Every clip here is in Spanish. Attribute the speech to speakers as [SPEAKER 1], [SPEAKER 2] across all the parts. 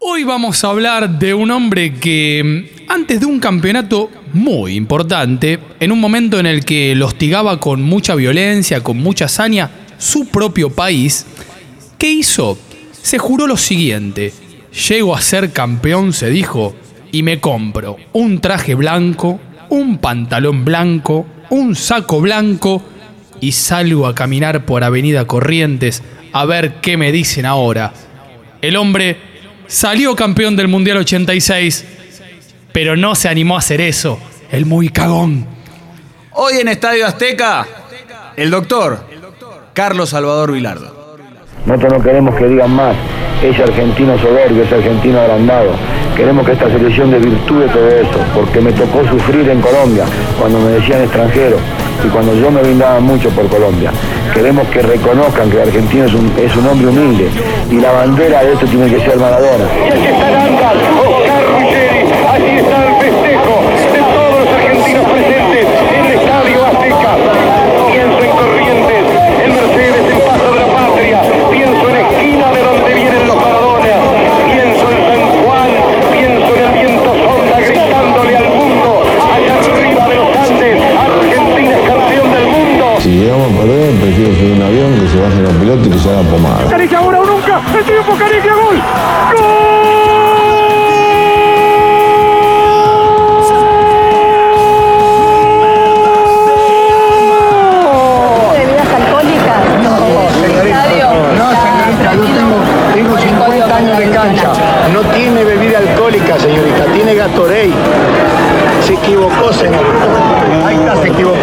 [SPEAKER 1] Hoy vamos a hablar de un hombre que antes de un campeonato muy importante, en un momento en el que lo hostigaba con mucha violencia, con mucha hazaña, su propio país, ¿qué hizo? Se juró lo siguiente, llego a ser campeón, se dijo, y me compro un traje blanco, un pantalón blanco, un saco blanco y salgo a caminar por Avenida Corrientes a ver qué me dicen ahora. El hombre salió campeón del Mundial 86, pero no se animó a hacer eso. El muy cagón.
[SPEAKER 2] Hoy en Estadio Azteca, el doctor Carlos Salvador Vilardo.
[SPEAKER 3] Nosotros no queremos que digan más, es argentino soberbio, es argentino agrandado. Queremos que esta selección desvirtúe todo eso, porque me tocó sufrir en Colombia cuando me decían extranjero y cuando yo me brindaba mucho por Colombia. Queremos que reconozcan que el argentino es un, es un hombre humilde y la bandera de esto tiene que ser Maradona.
[SPEAKER 4] A subir un avión que se bajen los pilotos y que se haga pomada.
[SPEAKER 5] Caricia ahora o nunca, el triunfo Caricia, gol.
[SPEAKER 6] bebidas alcohólicas? Estadio,
[SPEAKER 3] No, señorita, yo tengo, tengo 50 años de cancha. No tiene bebida alcohólica, señorita, tiene Gatorade. Se equivocó, señorita. Ahí está, se equivocó.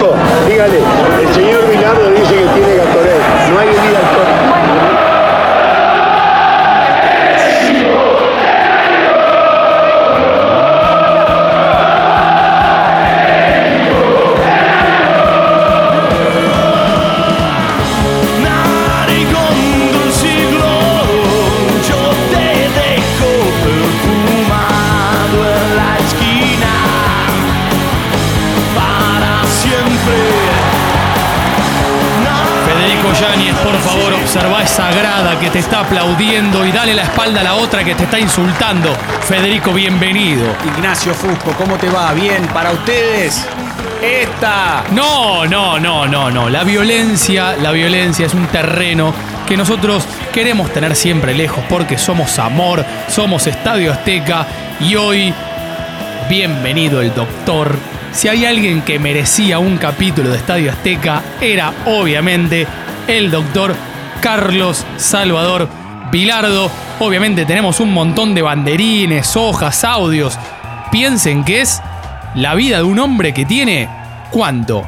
[SPEAKER 1] Aplaudiendo y dale la espalda a la otra que te está insultando. Federico, bienvenido.
[SPEAKER 2] Ignacio Fusco, ¿cómo te va? Bien, para ustedes, esta.
[SPEAKER 1] No, no, no, no, no. La violencia, la violencia es un terreno que nosotros queremos tener siempre lejos porque somos amor, somos Estadio Azteca y hoy, bienvenido el doctor. Si hay alguien que merecía un capítulo de Estadio Azteca, era obviamente el doctor Carlos Salvador Vilardo. Obviamente tenemos un montón de banderines, hojas, audios. Piensen que es la vida de un hombre que tiene, ¿cuánto?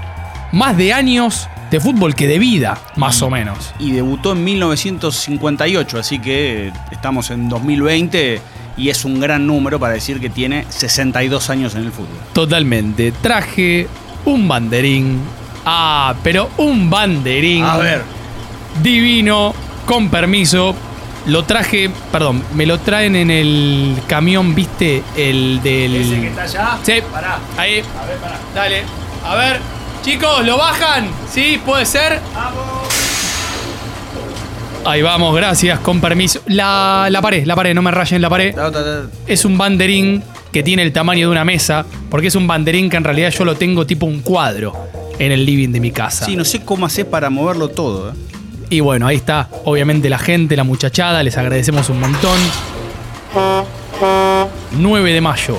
[SPEAKER 1] Más de años de fútbol que de vida, más o menos.
[SPEAKER 2] Y debutó en 1958, así que estamos en 2020 y es un gran número para decir que tiene 62 años en el fútbol.
[SPEAKER 1] Totalmente. Traje un banderín. Ah, pero un banderín.
[SPEAKER 2] A ver,
[SPEAKER 1] Divino, con permiso. Lo traje, perdón, me lo traen en el camión, ¿viste? El del.
[SPEAKER 2] allá.
[SPEAKER 1] Sí,
[SPEAKER 2] Pará.
[SPEAKER 1] ahí. Dale. A ver, chicos, ¿lo bajan? ¿Sí? ¿Puede ser? Ahí vamos, gracias, con permiso. La, la pared, la pared, no me rayen la pared. Es un banderín que tiene el tamaño de una mesa, porque es un banderín que en realidad yo lo tengo tipo un cuadro en el living de mi casa.
[SPEAKER 2] Sí, no sé cómo hacer para moverlo todo. ¿eh?
[SPEAKER 1] Y bueno, ahí está, obviamente la gente, la muchachada, les agradecemos un montón. 9 de mayo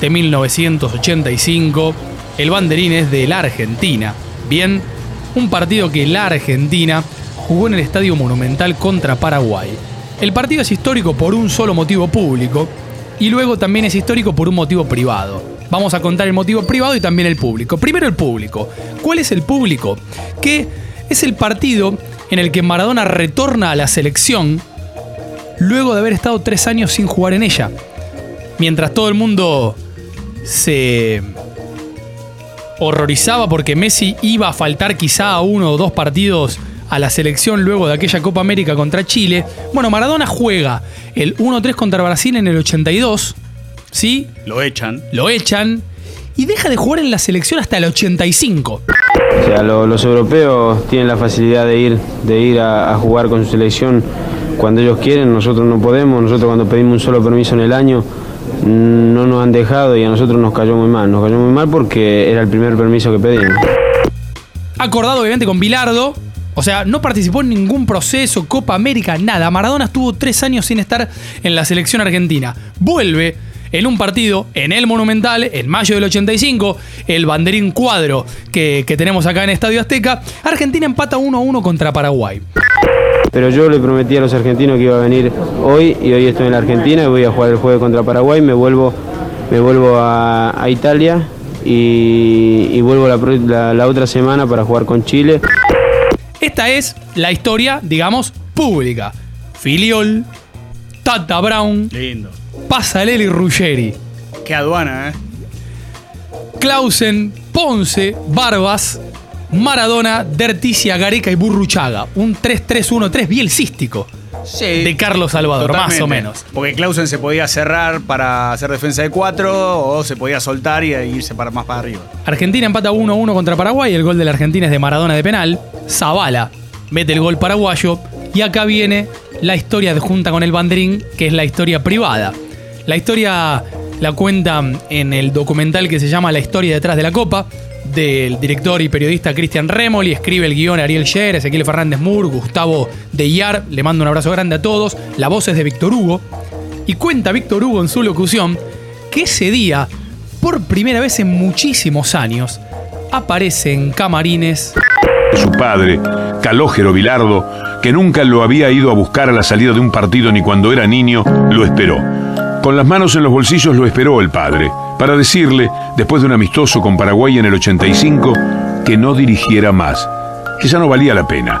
[SPEAKER 1] de 1985, el banderín es de la Argentina. Bien, un partido que la Argentina jugó en el Estadio Monumental contra Paraguay. El partido es histórico por un solo motivo público y luego también es histórico por un motivo privado. Vamos a contar el motivo privado y también el público. Primero el público. ¿Cuál es el público? Que es el partido en el que Maradona retorna a la selección luego de haber estado tres años sin jugar en ella. Mientras todo el mundo se horrorizaba porque Messi iba a faltar quizá a uno o dos partidos a la selección luego de aquella Copa América contra Chile. Bueno, Maradona juega el 1-3 contra Brasil en el 82, ¿sí?
[SPEAKER 2] Lo echan.
[SPEAKER 1] Lo echan y deja de jugar en la selección hasta el 85.
[SPEAKER 7] O sea, lo- los europeos tienen la facilidad de ir, de ir a, a jugar con su selección cuando ellos quieren, nosotros no podemos, nosotros cuando pedimos un solo permiso en el año mm, no nos han dejado y a nosotros nos cayó muy mal, nos cayó muy mal porque era el primer permiso que pedimos.
[SPEAKER 1] Acordado obviamente con Bilardo. O sea, no participó en ningún proceso, Copa América, nada. Maradona estuvo tres años sin estar en la selección argentina. Vuelve en un partido en el Monumental, en mayo del 85, el banderín cuadro que, que tenemos acá en Estadio Azteca. Argentina empata 1 a 1 contra Paraguay.
[SPEAKER 7] Pero yo le prometí a los argentinos que iba a venir hoy y hoy estoy en la Argentina y voy a jugar el jueves contra Paraguay, me vuelvo, me vuelvo a, a Italia y, y vuelvo la- la otra semana para jugar con Chile.
[SPEAKER 1] Esta es la historia, digamos, pública. Filiol, Tata Brown,
[SPEAKER 2] Lindo.
[SPEAKER 1] Pasarelli Ruggeri,
[SPEAKER 2] Qué aduana, ¿eh?
[SPEAKER 1] Clausen, Ponce, Barbas, Maradona, Derticia, Gareca y Burruchaga. Un 3-3-1-3 bielcístico
[SPEAKER 2] Sí.
[SPEAKER 1] de Carlos Salvador, más o menos.
[SPEAKER 2] Porque Clausen se podía cerrar para hacer defensa de cuatro o se podía soltar y irse para, más para arriba.
[SPEAKER 1] Argentina empata 1-1 contra Paraguay. El gol de la Argentina es de Maradona de penal. Zavala mete el gol paraguayo. Y acá viene la historia de junta con el banderín, que es la historia privada. La historia la cuenta en el documental que se llama La historia detrás de la copa, del director y periodista Cristian Remoli. Escribe el guion Ariel Scher, Ezequiel Fernández Mur, Gustavo Deyar. Le mando un abrazo grande a todos. La voz es de Víctor Hugo. Y cuenta Víctor Hugo en su locución que ese día, por primera vez en muchísimos años, aparece en camarines
[SPEAKER 8] Su padre, Calógero Vilardo, que nunca lo había ido a buscar a la salida de un partido ni cuando era niño, lo esperó. Con las manos en los bolsillos lo esperó el padre, para decirle, después de un amistoso con Paraguay en el 85, que no dirigiera más, que ya no valía la pena.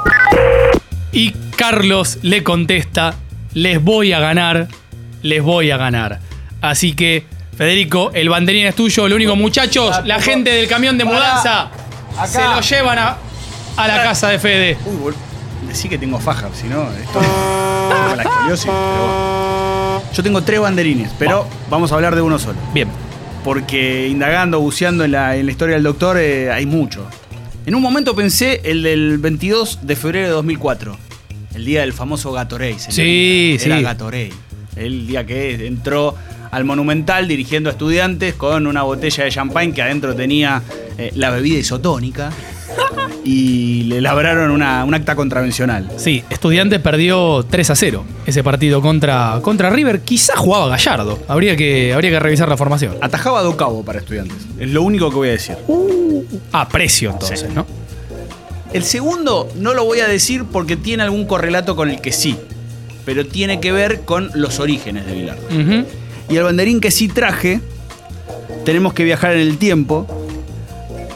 [SPEAKER 1] y Carlos le contesta, les voy a ganar, les voy a ganar. Así que, Federico, el banderín es tuyo. Lo único, muchachos, la gente del camión de mudanza se lo llevan a, a la casa de Fede.
[SPEAKER 2] Decí que tengo faja, si no, esto tengo la escoliosis, pero bueno. Yo tengo tres banderines, pero vamos a hablar de uno solo.
[SPEAKER 1] Bien.
[SPEAKER 2] Porque indagando, buceando en la, en la historia del doctor, eh, hay mucho. En un momento pensé el del 22 de febrero de 2004, el día del famoso Gatorade.
[SPEAKER 1] Sí,
[SPEAKER 2] Era
[SPEAKER 1] sí.
[SPEAKER 2] Gatorade. El día que entró al Monumental dirigiendo a estudiantes con una botella de champagne que adentro tenía eh, la bebida isotónica y le labraron una, un acta contravencional.
[SPEAKER 1] Sí, Estudiantes perdió 3 a 0 ese partido contra, contra River. Quizá jugaba Gallardo. Habría que, habría que revisar la formación.
[SPEAKER 2] Atajaba do cabo para estudiantes. Es lo único que voy a decir.
[SPEAKER 1] A precio entonces,
[SPEAKER 2] Sí.
[SPEAKER 1] ¿no?
[SPEAKER 2] El segundo no lo voy a decir porque tiene algún correlato con el que sí, pero tiene que ver con los orígenes de Bilardo. Y el banderín que sí traje, tenemos que viajar en el tiempo,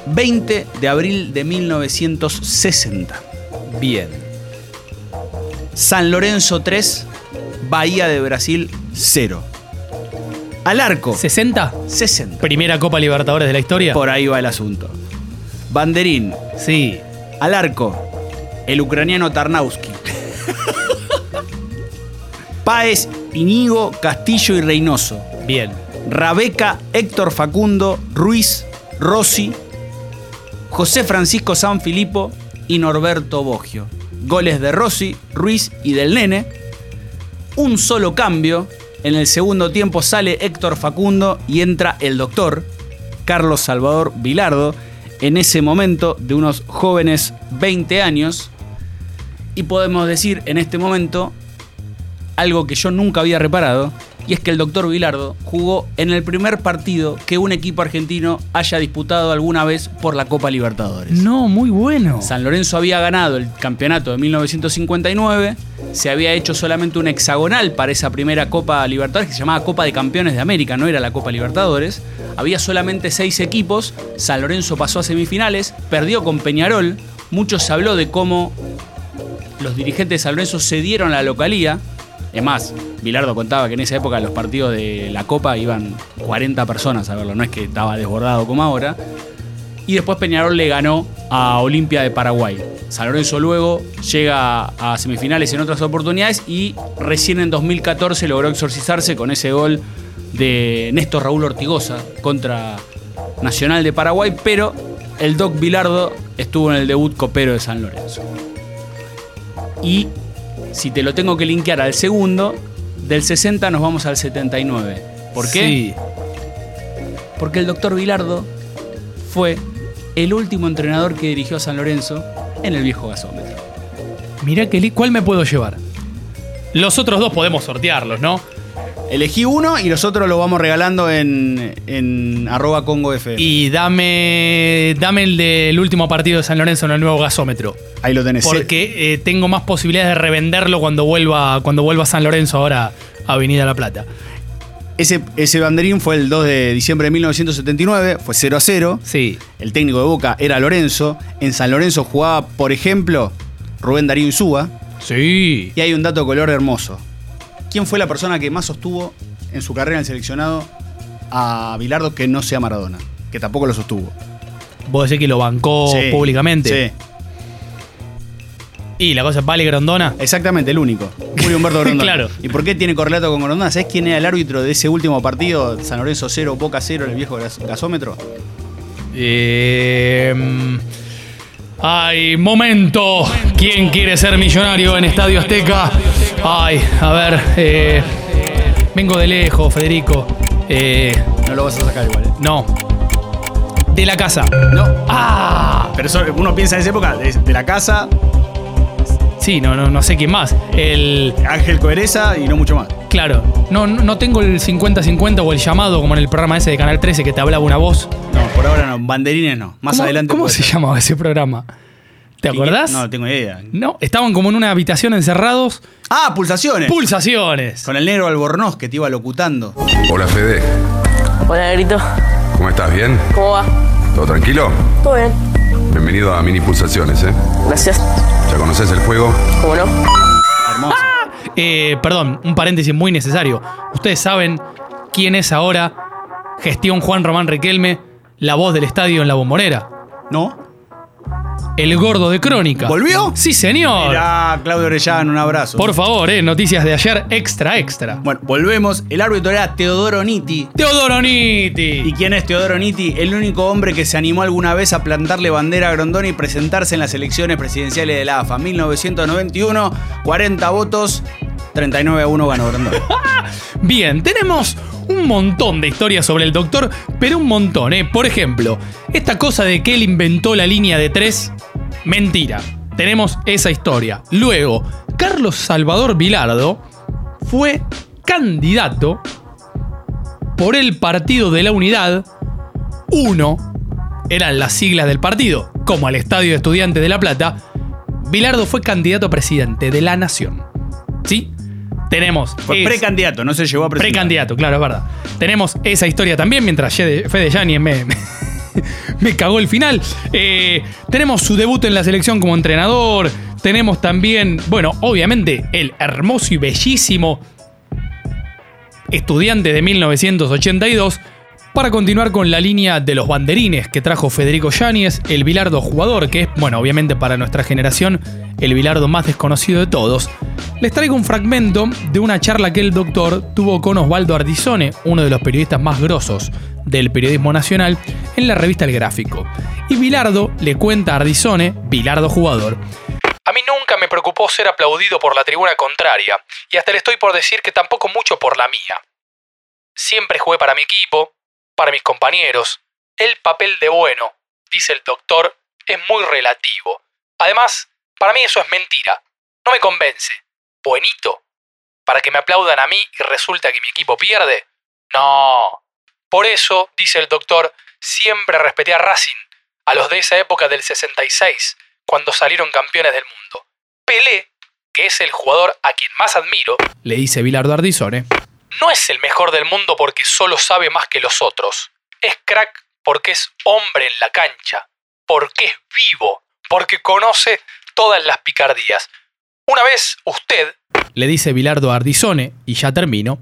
[SPEAKER 2] 20 de abril de 1960.
[SPEAKER 1] Bien.
[SPEAKER 2] San Lorenzo 3, Bahía de Brasil 0. Al arco,
[SPEAKER 1] ¿60?
[SPEAKER 2] 60.
[SPEAKER 1] Primera Copa Libertadores de la historia.
[SPEAKER 2] Por ahí va el asunto. Banderín,
[SPEAKER 1] Sí.
[SPEAKER 2] al arco, el ucraniano Tarnowski. Páez, Inigo, Castillo y Reynoso.
[SPEAKER 1] Bien.
[SPEAKER 2] Rabeca, Héctor Facundo, Ruiz, Rossi, José Francisco San Filipo y Norberto Boggio. Goles de Rossi, Ruiz y del Nene. Un solo cambio. En el segundo tiempo sale Héctor Facundo y entra el doctor Carlos Salvador Vilardo. En ese momento de unos jóvenes 20 años. Y podemos decir en este momento algo que yo nunca había reparado, y es que el doctor Vilardo jugó en el primer partido que un equipo argentino haya disputado alguna vez por la Copa Libertadores.
[SPEAKER 1] No, muy bueno.
[SPEAKER 2] San Lorenzo había ganado el campeonato de 1959, se había hecho solamente un hexagonal para esa primera Copa Libertadores que se llamaba Copa de Campeones de América, no era la Copa Libertadores. Había solamente seis equipos, San Lorenzo pasó a semifinales, perdió con Peñarol, mucho se habló de cómo los dirigentes de San Lorenzo cedieron la localía. Es más, Bilardo contaba que en esa época los partidos de la Copa iban 40 personas a verlo, no es que estaba desbordado como ahora. Y después Peñarol le ganó a Olimpia de Paraguay. San Lorenzo luego llega a semifinales en otras oportunidades y recién en 2014 logró exorcizarse con ese gol de Néstor Raúl Ortigosa contra Nacional de Paraguay, pero el Doc Bilardo estuvo en el debut copero de San Lorenzo. Y Si te lo tengo que linkear al segundo, del 60 nos vamos al 79. ¿Por qué?
[SPEAKER 1] Sí.
[SPEAKER 2] Porque el doctor Vilardo fue el último entrenador que dirigió a San Lorenzo en el viejo gasómetro.
[SPEAKER 1] Mirá que ¿cuál me puedo llevar? Los otros dos podemos sortearlos, ¿no?
[SPEAKER 2] Elegí uno y los otros lo vamos regalando en, en arroba Congo.
[SPEAKER 1] Y dame, dame el del último partido de San Lorenzo en el nuevo gasómetro.
[SPEAKER 2] Ahí lo tenés.
[SPEAKER 1] Porque eh, tengo más posibilidades de revenderlo cuando vuelva, cuando vuelva a San Lorenzo ahora a Avenida La Plata.
[SPEAKER 2] Ese, ese banderín fue el 2 de diciembre de 1979, fue 0 a 0.
[SPEAKER 1] Sí.
[SPEAKER 2] El técnico de Boca era Lorenzo. En San Lorenzo jugaba, por ejemplo, Rubén Darío Insúa.
[SPEAKER 1] Sí.
[SPEAKER 2] Y hay un dato de color hermoso. ¿Quién fue la persona que más sostuvo en su carrera en el seleccionado a Bilardo que no sea Maradona? Que tampoco lo sostuvo.
[SPEAKER 1] Vos decís que lo bancó
[SPEAKER 2] Sí,
[SPEAKER 1] públicamente.
[SPEAKER 2] Sí,
[SPEAKER 1] Y la cosa es Vale Grondona.
[SPEAKER 2] exactamente, el único. Julio Humberto Grondona.
[SPEAKER 1] Claro.
[SPEAKER 2] ¿Y por qué tiene correlato con Grondona? ¿Sabés quién era el árbitro de ese último partido? San Lorenzo 0, Boca 0 en el viejo gas- gasómetro.
[SPEAKER 1] Eh, ay, momento. ¿Quién quiere ser millonario en Estadio Azteca? Ay, a ver. eh, vengo de lejos, Federico. Eh,
[SPEAKER 2] No lo vas a sacar igual. ¿eh?
[SPEAKER 1] no. De la casa.
[SPEAKER 2] No.
[SPEAKER 1] Ah.
[SPEAKER 2] Pero eso, uno piensa en esa época de, de la casa,
[SPEAKER 1] Sí, no, no, no sé quién más. El.
[SPEAKER 2] Ángel Coereza y no mucho más.
[SPEAKER 1] Claro. No, no tengo el 50-50 o el llamado como en el programa ese de Canal 13 que te hablaba una voz.
[SPEAKER 2] No, por ahora no. Banderines no. Más
[SPEAKER 1] ¿Cómo-
[SPEAKER 2] adelante.
[SPEAKER 1] ¿Cómo se
[SPEAKER 2] ser.
[SPEAKER 1] llamaba ese programa? ¿Te acordás?
[SPEAKER 2] No, no tengo idea.
[SPEAKER 1] No, estaban como en una habitación encerrados.
[SPEAKER 2] Ah, pulsaciones.
[SPEAKER 1] Pulsaciones.
[SPEAKER 2] Con el negro Albornoz que te iba locutando.
[SPEAKER 9] Hola Fede,
[SPEAKER 6] Hola, Negrito.
[SPEAKER 9] ¿cómo estás? ¿Bien?
[SPEAKER 6] ¿Cómo va?
[SPEAKER 9] ¿Todo tranquilo?
[SPEAKER 6] ¿Todo bien?
[SPEAKER 9] Bienvenido a Mini Pulsaciones, ¿eh?
[SPEAKER 6] Gracias.
[SPEAKER 9] ¿Ya conoces el juego?
[SPEAKER 6] ¿Cómo no?
[SPEAKER 2] Hermoso.
[SPEAKER 1] Eh, perdón, un paréntesis muy necesario. Ustedes saben quién es ahora gestión Juan Román Riquelme, la voz del estadio en la bombonera.
[SPEAKER 2] ¿No?
[SPEAKER 1] El gordo de Crónica.
[SPEAKER 2] ¿Volvió?
[SPEAKER 1] Sí, señor.
[SPEAKER 2] Mirá, Claudio Orellano, un abrazo.
[SPEAKER 1] Por favor, eh, noticias de ayer extra, extra.
[SPEAKER 2] Bueno, volvemos. El árbitro era Teodoro Nitti.
[SPEAKER 1] Teodoro
[SPEAKER 2] ¿Y
[SPEAKER 1] Nitti.
[SPEAKER 2] quién es Teodoro Nitti? El único hombre que se animó alguna vez a plantarle bandera a Grondona y presentarse en las elecciones presidenciales de la AFA. 1991, 40 votos, 39 a 1 ganó Grondona.
[SPEAKER 1] Bien, tenemos un montón de historias sobre el doctor, pero un montón, ¿eh? Por ejemplo, esta cosa de que él inventó la línea de tres, mentira. Tenemos esa historia. Luego, Carlos Salvador Vilardo fue candidato por el Partido de la Unidad. Uno, eran las siglas del partido, como al Estadio de Estudiantes de La Plata. Vilardo fue candidato a presidente de la Nación. ¿Sí? Tenemos.
[SPEAKER 2] Fue
[SPEAKER 1] es-
[SPEAKER 2] precandidato, no se llevó a presentar.
[SPEAKER 1] Precandidato, claro, es verdad. Tenemos esa historia también, mientras Fede Yáñez me, me, me cagó el final. Eh, tenemos su debut en la selección como entrenador. Tenemos también, bueno, obviamente, el hermoso y bellísimo estudiante de 1982. Para continuar con la línea de los banderines que trajo Federico Yáñez, el Bilardo jugador, que es, bueno, obviamente para nuestra generación, el Bilardo más desconocido de todos, les traigo un fragmento de una charla que el doctor tuvo con Osvaldo Ardizone, uno de los periodistas más grosos del periodismo nacional, en la revista El Gráfico. Y Bilardo le cuenta a Ardizone, Bilardo jugador, a mí nunca me preocupó ser aplaudido por la tribuna contraria, y hasta le estoy por decir que tampoco mucho por la mía. Siempre jugué para mi equipo, para mis compañeros. El papel de bueno, dice el doctor, es muy relativo. Además, para mí eso es mentira. No me convence. Buenito. Para que me aplaudan a mí y resulta que mi equipo pierde. No. Por eso, dice el doctor, siempre respeté a Racing, a los de esa época del 66, cuando salieron campeones del mundo. Pelé, que es el jugador a quien más admiro, le dice Bilardo Ardizone, no es el mejor del mundo porque solo sabe más que los otros. Es crack porque es hombre en la cancha, porque es vivo, porque conoce todas las picardías. Una vez usted, le dice Bilardo Ardizone, y ya termino,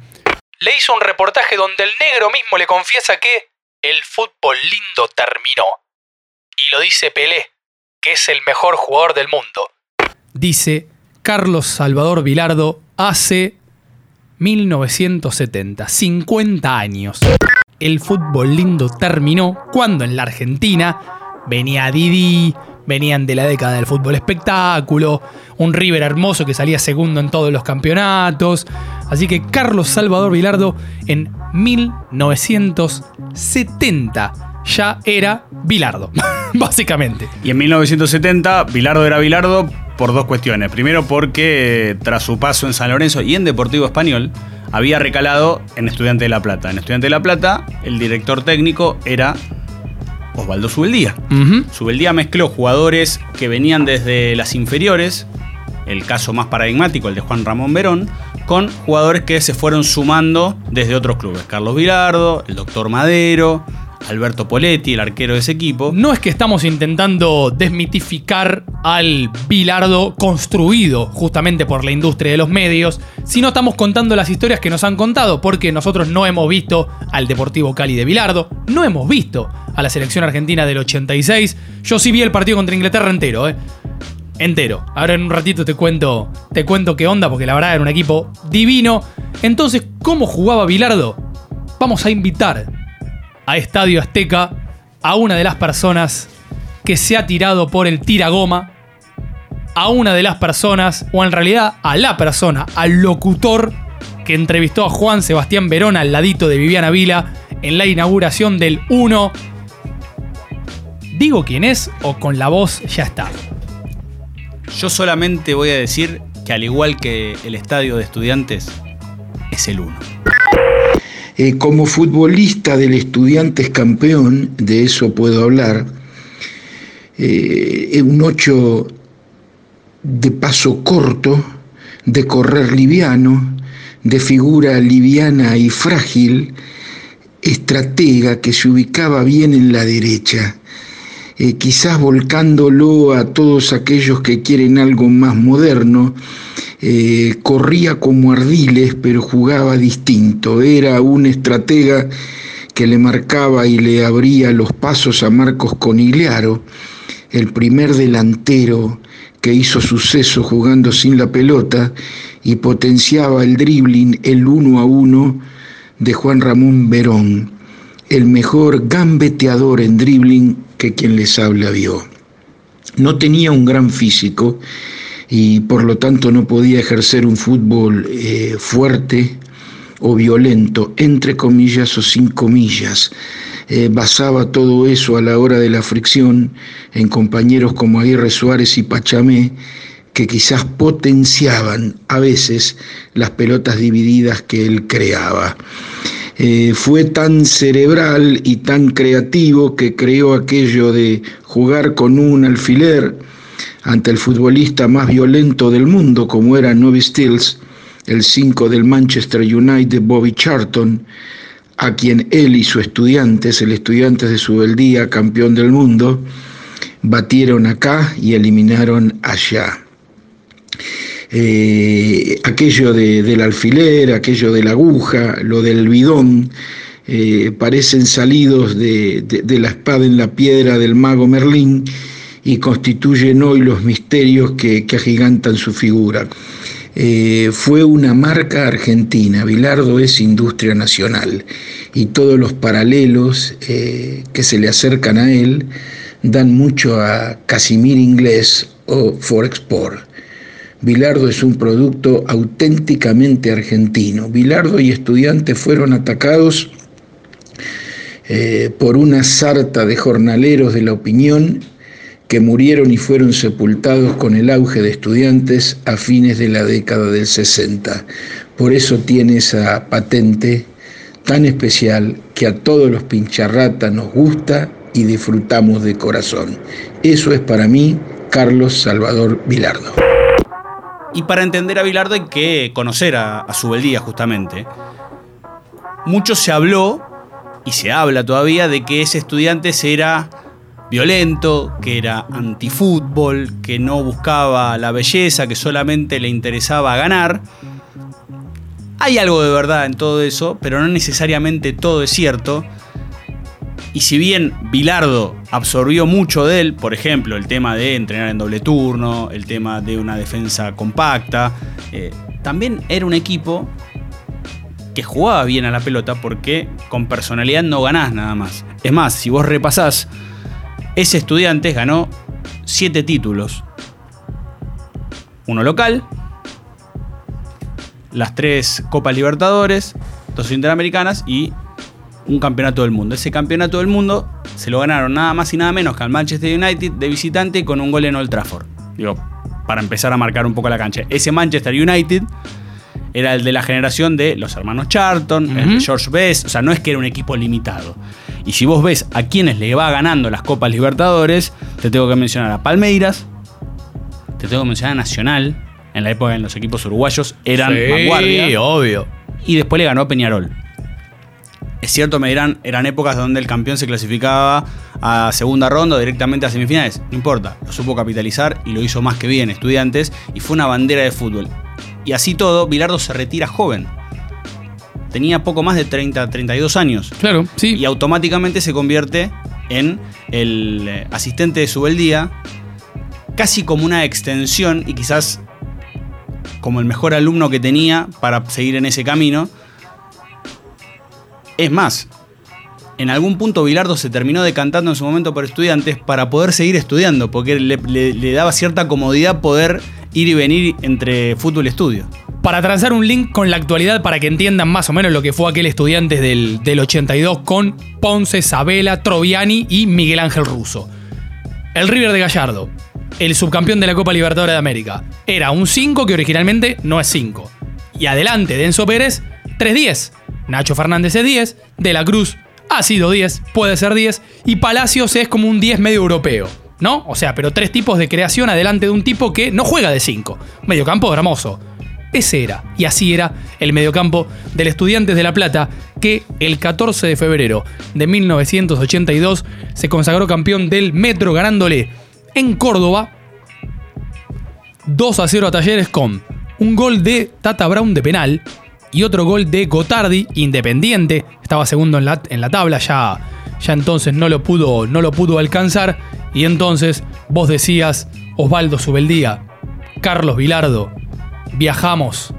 [SPEAKER 1] le hizo un reportaje donde el negro mismo le confiesa que el fútbol lindo terminó. Y lo dice Pelé, que es el mejor jugador del mundo. Dice Carlos Salvador Vilardo hace 1970, 50 años. El fútbol lindo terminó cuando en la Argentina venía Didi, venían de la década del fútbol espectáculo, un River hermoso que salía segundo en todos los campeonatos. Así que Carlos Salvador Vilardo en 1970 ya era Bilardo, básicamente.
[SPEAKER 2] Y en 1970, Bilardo era Bilardo por dos cuestiones. Primero, porque tras su paso en San Lorenzo y en Deportivo Español, había recalado en Estudiante de La Plata. En Estudiante de La Plata, el director técnico era Osvaldo Subeldía. Subeldía mezcló jugadores que venían desde las inferiores, el caso más paradigmático, el de Juan Ramón Verón, con jugadores que se fueron sumando desde otros clubes. Carlos Vilardo, el doctor Madero, Alberto Poletti, el arquero de ese equipo.
[SPEAKER 1] No es que estamos intentando desmitificar al Bilardo construido justamente por la industria de los medios, sino estamos contando las historias que nos han contado, porque nosotros no hemos visto al Deportivo Cali de Bilardo, no hemos visto a la selección argentina del 86. Yo sí vi el partido contra Inglaterra entero, ¿eh? Entero. Ahora en un ratito te cuento, te cuento qué onda, porque la verdad era un equipo divino. Entonces, ¿cómo jugaba Bilardo? Vamos a invitar a Estadio Azteca a una de las personas que se ha tirado por el tiragoma, a una de las personas, o en realidad a la persona, al locutor que entrevistó a Juan Sebastián Verón al ladito de Viviana Vila en la inauguración del 1. ¿Digo quién es o con la voz ya está?
[SPEAKER 2] Yo solamente voy a decir que al igual que el estadio de estudiantes, es el 1.
[SPEAKER 10] Eh, como futbolista del Estudiantes campeón, de eso puedo hablar, eh, un 8 de paso corto, de correr liviano, de figura liviana y frágil, estratega que se ubicaba bien en la derecha, eh, quizás volcándolo a todos aquellos que quieren algo más moderno, eh, corría como ardiles, pero jugaba distinto. Era un estratega que le marcaba y le abría los pasos a Marcos Conigliaro, el primer delantero que hizo suceso jugando sin la pelota y potenciaba el dribbling, el uno a uno de Juan Ramón Verón, el mejor gambeteador en dribbling quien les habla vio. No tenía un gran físico, y por lo tanto no podía ejercer un fútbol eh, fuerte o violento, entre comillas o sin comillas. Eh, basaba todo eso a la hora de la fricción en compañeros como Aguirre Suárez y Pachamé, que quizás potenciaban a veces las pelotas divididas que él creaba. Eh, fue tan cerebral y tan creativo que creó aquello de jugar con un alfiler, ante el futbolista más violento del mundo como era Novi Stills, el 5 del Manchester United Bobby Charlton, a quien él y su estudiantes, el estudiante de su beldía, campeón del mundo, batieron acá y eliminaron allá. Eh, aquello de, del alfiler, aquello de la aguja, lo del bidón, eh, parecen salidos de, de, la espada en la piedra del mago Merlín y constituyen hoy los misterios que, que agigantan su figura. Eh, fue una marca argentina, Bilardo es industria nacional y todos los paralelos que se le acercan a él dan mucho a Casimir Inglés o Forexport. Bilardo es un producto auténticamente argentino. Bilardo y estudiantes fueron atacados eh, por una sarta de jornaleros de la opinión que murieron y fueron sepultados con el auge de estudiantes a fines de la década del 60. Por eso tiene esa patente tan especial que a todos los pincharratas nos gusta y disfrutamos de corazón. Eso es para mí Carlos Salvador Vilardo.
[SPEAKER 2] Y para entender a Bilardo hay que conocer a, a Subeldía, justamente. Mucho se habló, y se habla todavía, de que ese estudiante era violento, que era antifútbol, que no buscaba la belleza, que solamente le interesaba ganar. Hay algo de verdad en todo eso, pero no necesariamente todo es cierto. Y si bien Bilardo absorbió mucho de él, por ejemplo, el tema de entrenar en doble turno, el tema de una defensa compacta, eh, también era un equipo que jugaba bien a la pelota porque con personalidad no ganás nada más. Es más, si vos repasás, ese estudiante ganó siete títulos. Uno local, las tres Copas Libertadores, dos Interamericanas y un campeonato del mundo. Ese campeonato del mundo se lo ganaron nada más y nada menos que al Manchester United de visitante con un gol en Old Trafford. Digo, para empezar a marcar un poco la cancha. Ese Manchester United era el de la generación de los hermanos Charlton, el de George Best, o sea, no es que era un equipo limitado. Y si vos ves a quienes le va ganando las Copas Libertadores, te tengo que mencionar a Palmeiras, te tengo que mencionar a Nacional, en la época en los equipos uruguayos eran
[SPEAKER 1] Sí,
[SPEAKER 2] vanguardia.
[SPEAKER 1] obvio.
[SPEAKER 2] Y después le ganó a Peñarol. Es cierto, me dirán, eran épocas donde el campeón se clasificaba a segunda ronda o directamente a semifinales. No importa, lo supo capitalizar y lo hizo más que bien, estudiantes, y fue una bandera de fútbol. Y así todo, Bilardo se retira joven. Tenía poco más de 30, 32 años.
[SPEAKER 1] Claro, sí.
[SPEAKER 2] Y automáticamente se convierte en el eh, asistente de Subeldía, casi como una extensión y quizás como el mejor alumno que tenía para seguir en ese camino. Es más, en algún punto Bilardo se terminó decantando en su momento por estudiantes para poder seguir estudiando, porque le, daba cierta comodidad poder ir y venir entre fútbol y estudio.
[SPEAKER 1] Para trazar un link con la actualidad para que entiendan más o menos lo que fue aquel estudiante del, del 82 con Ponce, Sabela, Troviani y Miguel Ángel Russo. El River de Gallardo, el subcampeón de la Copa Libertadores de América, era un 5 que originalmente no es 5. Y adelante de Enzo Pérez, 3-10. Nacho Fernández es 10, De la Cruz ha sido 10, puede ser 10, y Palacios es como un 10 medio europeo. ¿No? O sea, pero tres tipos de creación adelante de un tipo que no juega de 5. Mediocampo dramoso. Ese era, y así era, el mediocampo del Estudiantes de La Plata, que el 14 de febrero de 1982 se consagró campeón del Metro ganándole en Córdoba 2 a 0 a Talleres con un gol de Tata Brown de penal y otro gol de Gotardi, independiente, estaba segundo en la, en la tabla, ya, ya entonces no lo, pudo, no lo pudo alcanzar, y entonces vos decías, Osvaldo Subeldía, Carlos Vilardo, viajamos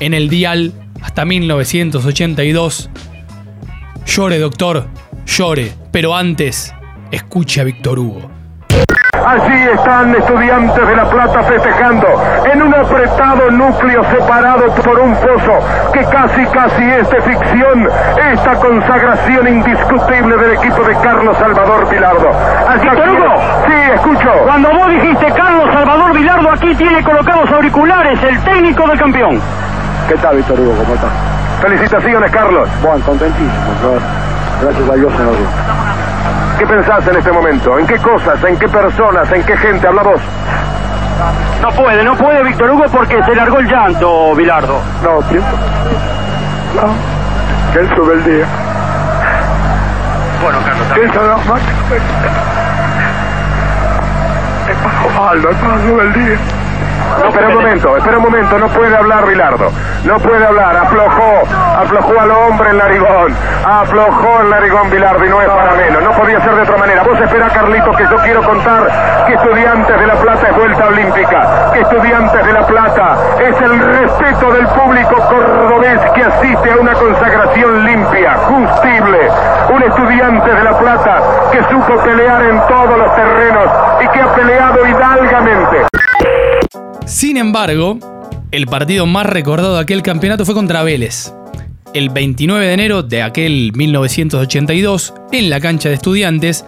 [SPEAKER 1] en el dial hasta 1982. Llore, doctor, llore, pero antes, escuche a Víctor Hugo.
[SPEAKER 5] Allí están estudiantes de La Plata festejando en un apretado núcleo separado por un foso que casi casi es de ficción. Esta consagración indiscutible del equipo de Carlos Salvador Vilardo. Hasta
[SPEAKER 11] Víctor
[SPEAKER 5] aquí-
[SPEAKER 11] Hugo.
[SPEAKER 5] Sí, escucho.
[SPEAKER 11] Cuando vos dijiste Carlos Salvador Vilardo, aquí tiene colocados auriculares el técnico del campeón.
[SPEAKER 3] ¿Qué tal, Víctor Hugo? ¿Cómo estás?
[SPEAKER 5] Felicitaciones, Carlos.
[SPEAKER 3] Bueno, contentísimo. Gracias a Dios nos dio.
[SPEAKER 5] ¿Qué pensás en este momento? ¿En qué cosas? ¿En qué personas? ¿En qué gente? Habla vos.
[SPEAKER 11] No puede, no puede Víctor Hugo porque se largó el llanto, Vilardo.
[SPEAKER 3] No, tiempo. No. Que él sube el día.
[SPEAKER 11] Bueno, Carlos,
[SPEAKER 3] Que eso no más. Es Osvaldo, es sube el día.
[SPEAKER 5] No, espera un momento, espera un momento, no puede hablar Bilardo, no puede hablar, aflojó, aflojó al hombre el narigón, aflojó el narigón Bilardo y no es para menos, no podía ser de otra manera. Vos espera, Carlitos, que yo quiero contar que Estudiantes de La Plata es vuelta olímpica, que Estudiantes de La Plata es el respeto del público cordobés que asiste a una consagración limpia, justible, un Estudiante de La Plata que supo pelear en todos los terrenos y que ha peleado hidalgamente.
[SPEAKER 1] Sin embargo, el partido más recordado de aquel campeonato fue contra Vélez. El 29 de enero de aquel 1982, en la cancha de estudiantes,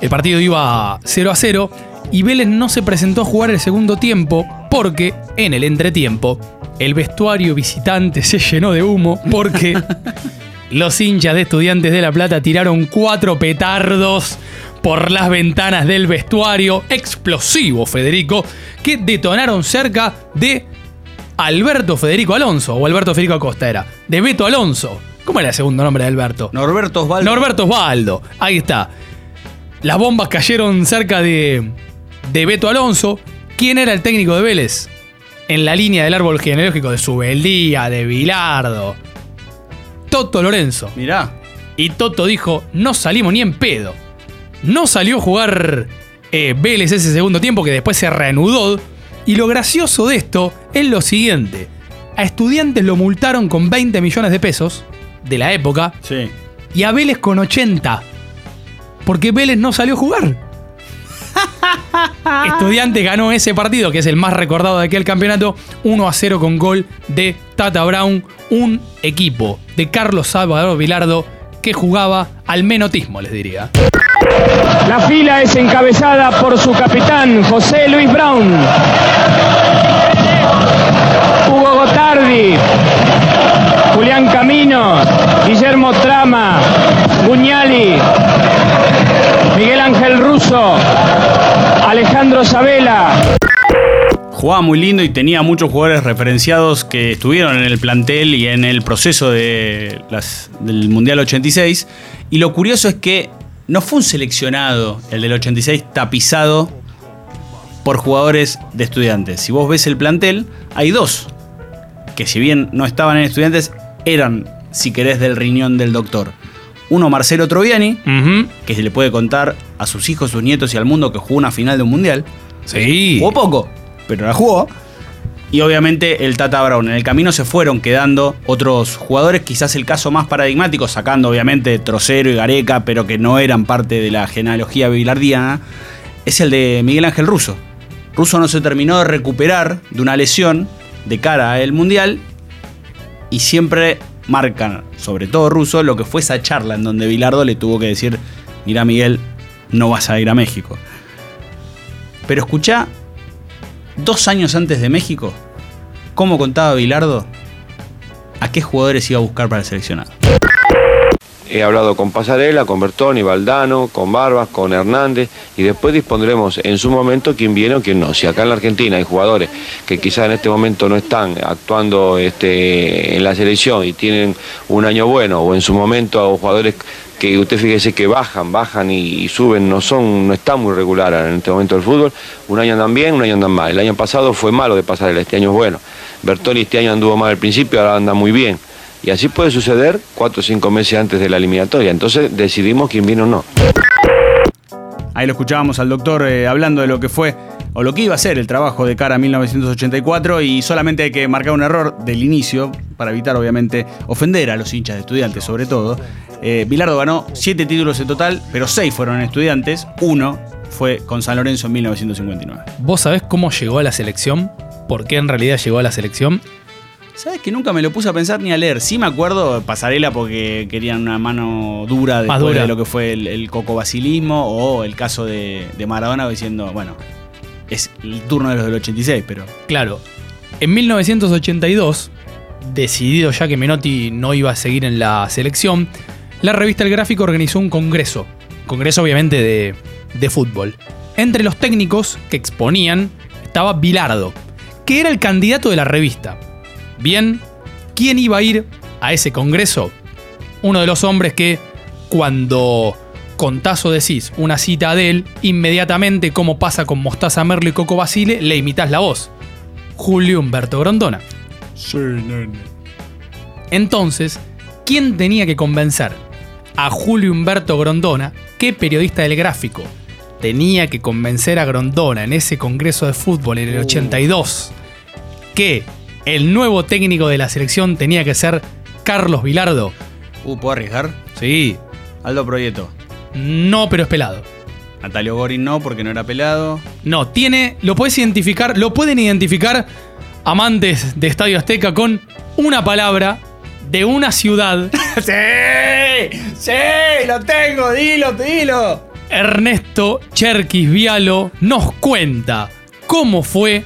[SPEAKER 1] el partido iba 0 a 0 y Vélez no se presentó a jugar el segundo tiempo porque en el entretiempo el vestuario visitante se llenó de humo porque los hinchas de estudiantes de La Plata tiraron cuatro petardos por las ventanas del vestuario explosivo, Federico, que detonaron cerca de Alberto Federico Alonso, o Alberto Federico Acosta era, de Beto Alonso. ¿Cómo era el segundo nombre de Alberto?
[SPEAKER 2] Norberto Osvaldo.
[SPEAKER 1] Norberto Osvaldo, ahí está. Las bombas cayeron cerca de, de Beto Alonso. ¿Quién era el técnico de Vélez? En la línea del árbol genealógico de Subeldía, de Bilardo. Toto Lorenzo.
[SPEAKER 2] Mirá.
[SPEAKER 1] Y Toto dijo, no salimos ni en pedo. No salió a jugar eh, Vélez ese segundo tiempo que después se reanudó. Y lo gracioso de esto es lo siguiente. A estudiantes lo multaron con 20 millones de pesos de la época.
[SPEAKER 2] Sí.
[SPEAKER 1] Y a Vélez con 80. Porque Vélez no salió a jugar. Estudiantes ganó ese partido, que es el más recordado de aquel campeonato, 1 a 0 con gol de Tata Brown, un equipo de Carlos Salvador Vilardo que jugaba al menotismo, les diría.
[SPEAKER 12] La fila es encabezada por su capitán, José Luis Brown. Hugo Gotardi, Julián Camino, Guillermo Trama, Buñali, Miguel Ángel Russo, Alejandro Sabela.
[SPEAKER 2] Jugaba muy lindo y tenía muchos jugadores referenciados que estuvieron en el plantel y en el proceso de las- del Mundial 86. Y lo curioso es que no fue un seleccionado, el del 86, tapizado por jugadores de estudiantes. Si vos ves el plantel, hay dos que si bien no estaban en estudiantes, eran, si querés, del riñón del doctor. Uno, Marcelo Troviani, que se le puede contar a sus hijos, sus nietos y al mundo que jugó una final de un mundial.
[SPEAKER 1] Sí.
[SPEAKER 2] Jugó poco, pero la jugó. Y obviamente el Tata Brown. En el camino se fueron quedando otros jugadores, quizás el caso más paradigmático, sacando obviamente Trocero y Gareca, pero que no eran parte de la genealogía bilardiana, es el de Miguel Ángel Russo. Russo no se terminó de recuperar de una lesión de cara al Mundial y siempre marcan, sobre todo Russo, lo que fue esa charla en donde Bilardo le tuvo que decir, mira Miguel, no vas a ir a México. Pero escuchá, dos años antes de México, cómo contaba Bilardo a qué jugadores iba a buscar para el seleccionado.
[SPEAKER 4] He hablado con Pasarela, con Bertoni, Valdano, con Barbas, con Hernández y después dispondremos en su momento quién viene o quién no. Si acá en la Argentina hay jugadores que quizás en este momento no están actuando este, en la selección y tienen un año bueno o en su momento jugadores que usted fíjese que bajan, bajan y, suben, no son, no muy regulares en este momento del fútbol, un año andan bien, un año andan mal. El año pasado fue malo de Pasarela, este año es bueno. Bertoni este año anduvo mal al principio, ahora anda muy bien. Y así puede suceder cuatro o cinco meses antes de la eliminatoria. Entonces decidimos quién viene o no.
[SPEAKER 2] Ahí lo escuchábamos al doctor eh, hablando de lo que fue o lo que iba a ser el trabajo de cara a 1984 y solamente hay que marcar un error del inicio para evitar obviamente ofender a los hinchas de estudiantes sobre todo. Eh, Bilardo ganó siete títulos en total, pero seis fueron en estudiantes, uno fue con San Lorenzo en 1959.
[SPEAKER 1] ¿Vos sabés cómo llegó a la selección? ¿Por qué en realidad llegó a la selección?
[SPEAKER 2] ¿Sabes que nunca me lo puse a pensar ni a leer? Sí me acuerdo pasarela porque querían una mano dura después
[SPEAKER 1] dura.
[SPEAKER 2] de lo que fue el, el cocobasilismo o el caso de, de Maradona diciendo, bueno, es el turno de los del 86, pero...
[SPEAKER 1] Claro, en 1982, decidido ya que Menotti no iba a seguir en la selección, la revista El Gráfico organizó un congreso. Congreso obviamente de, de fútbol. Entre los técnicos que exponían estaba Bilardo, que era el candidato de la revista. Bien, ¿quién iba a ir a ese congreso? Uno de los hombres que cuando contás o decís una cita de él, inmediatamente, como pasa con Mostaza Merlo y Coco Basile, le imitas la voz. Julio Humberto Grondona.
[SPEAKER 13] Sí, nene.
[SPEAKER 1] Entonces, ¿quién tenía que convencer a Julio Humberto Grondona, qué periodista del gráfico, tenía que convencer a Grondona en ese congreso de fútbol en el 82 que el nuevo técnico de la selección tenía que ser Carlos Vilardo?
[SPEAKER 2] Uh, ¿puedo arriesgar?
[SPEAKER 1] Sí.
[SPEAKER 2] Aldo Proyecto.
[SPEAKER 1] No, pero es pelado.
[SPEAKER 2] Natalio Gorin no, porque no era pelado.
[SPEAKER 1] No, tiene. Lo puedes identificar. Lo pueden identificar amantes de Estadio Azteca con una palabra de una ciudad.
[SPEAKER 2] ¡Sí! ¡Sí! ¡Lo tengo! ¡Dilo, dilo!
[SPEAKER 1] Ernesto Cherkis Vialo nos cuenta cómo fue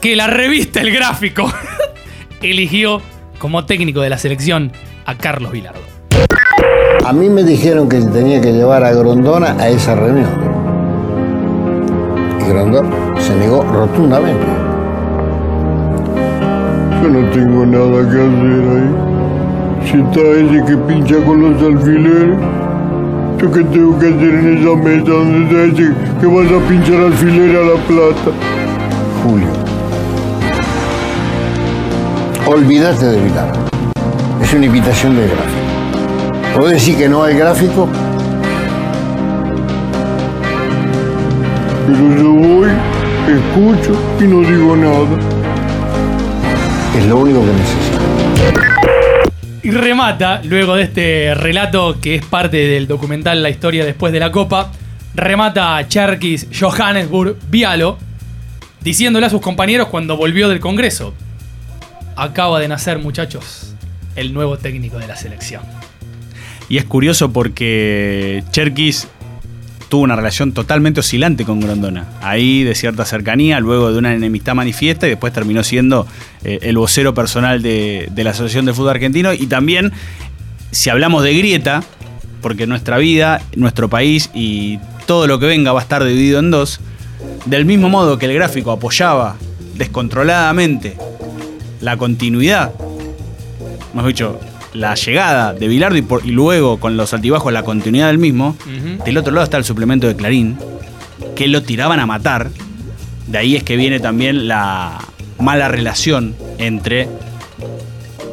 [SPEAKER 1] que la revista El Gráfico eligió como técnico de la selección a Carlos Vilardo.
[SPEAKER 14] A mí me dijeron que tenía que llevar a Grondona a esa reunión. Y Grondona se negó rotundamente.
[SPEAKER 15] Yo no tengo nada que hacer ahí. Si está ese que pincha con los alfileres, ¿yo qué tengo que hacer en esa mesa donde está ese que vas a pinchar alfileres a la plata?
[SPEAKER 14] Julio. Olvídate de Vilar. Es una invitación del gráfico. ¿Puedo decir que no hay gráfico?
[SPEAKER 15] Pero yo voy, escucho y no digo nada.
[SPEAKER 14] Es lo único que necesito.
[SPEAKER 1] Y remata, luego de este relato que es parte del documental La historia después de la Copa, remata Cherkis Johannesburg Vialo, diciéndole a sus compañeros cuando volvió del Congreso. Acaba de nacer, muchachos, el nuevo técnico de la selección.
[SPEAKER 2] Y es curioso porque Cherkis tuvo una relación totalmente oscilante con Grondona. Ahí de cierta cercanía, luego de una enemistad manifiesta y después terminó siendo eh, el vocero personal de, de la Asociación de Fútbol Argentino. Y también, si hablamos de grieta, porque nuestra vida, nuestro país y todo lo que venga va a estar dividido en dos, del mismo modo que el gráfico apoyaba descontroladamente la continuidad, hemos dicho, la llegada de Bilardo y, por- y luego con los altibajos la continuidad del mismo, del otro lado está el suplemento de Clarín, que lo tiraban a matar. De ahí es que viene también la mala relación entre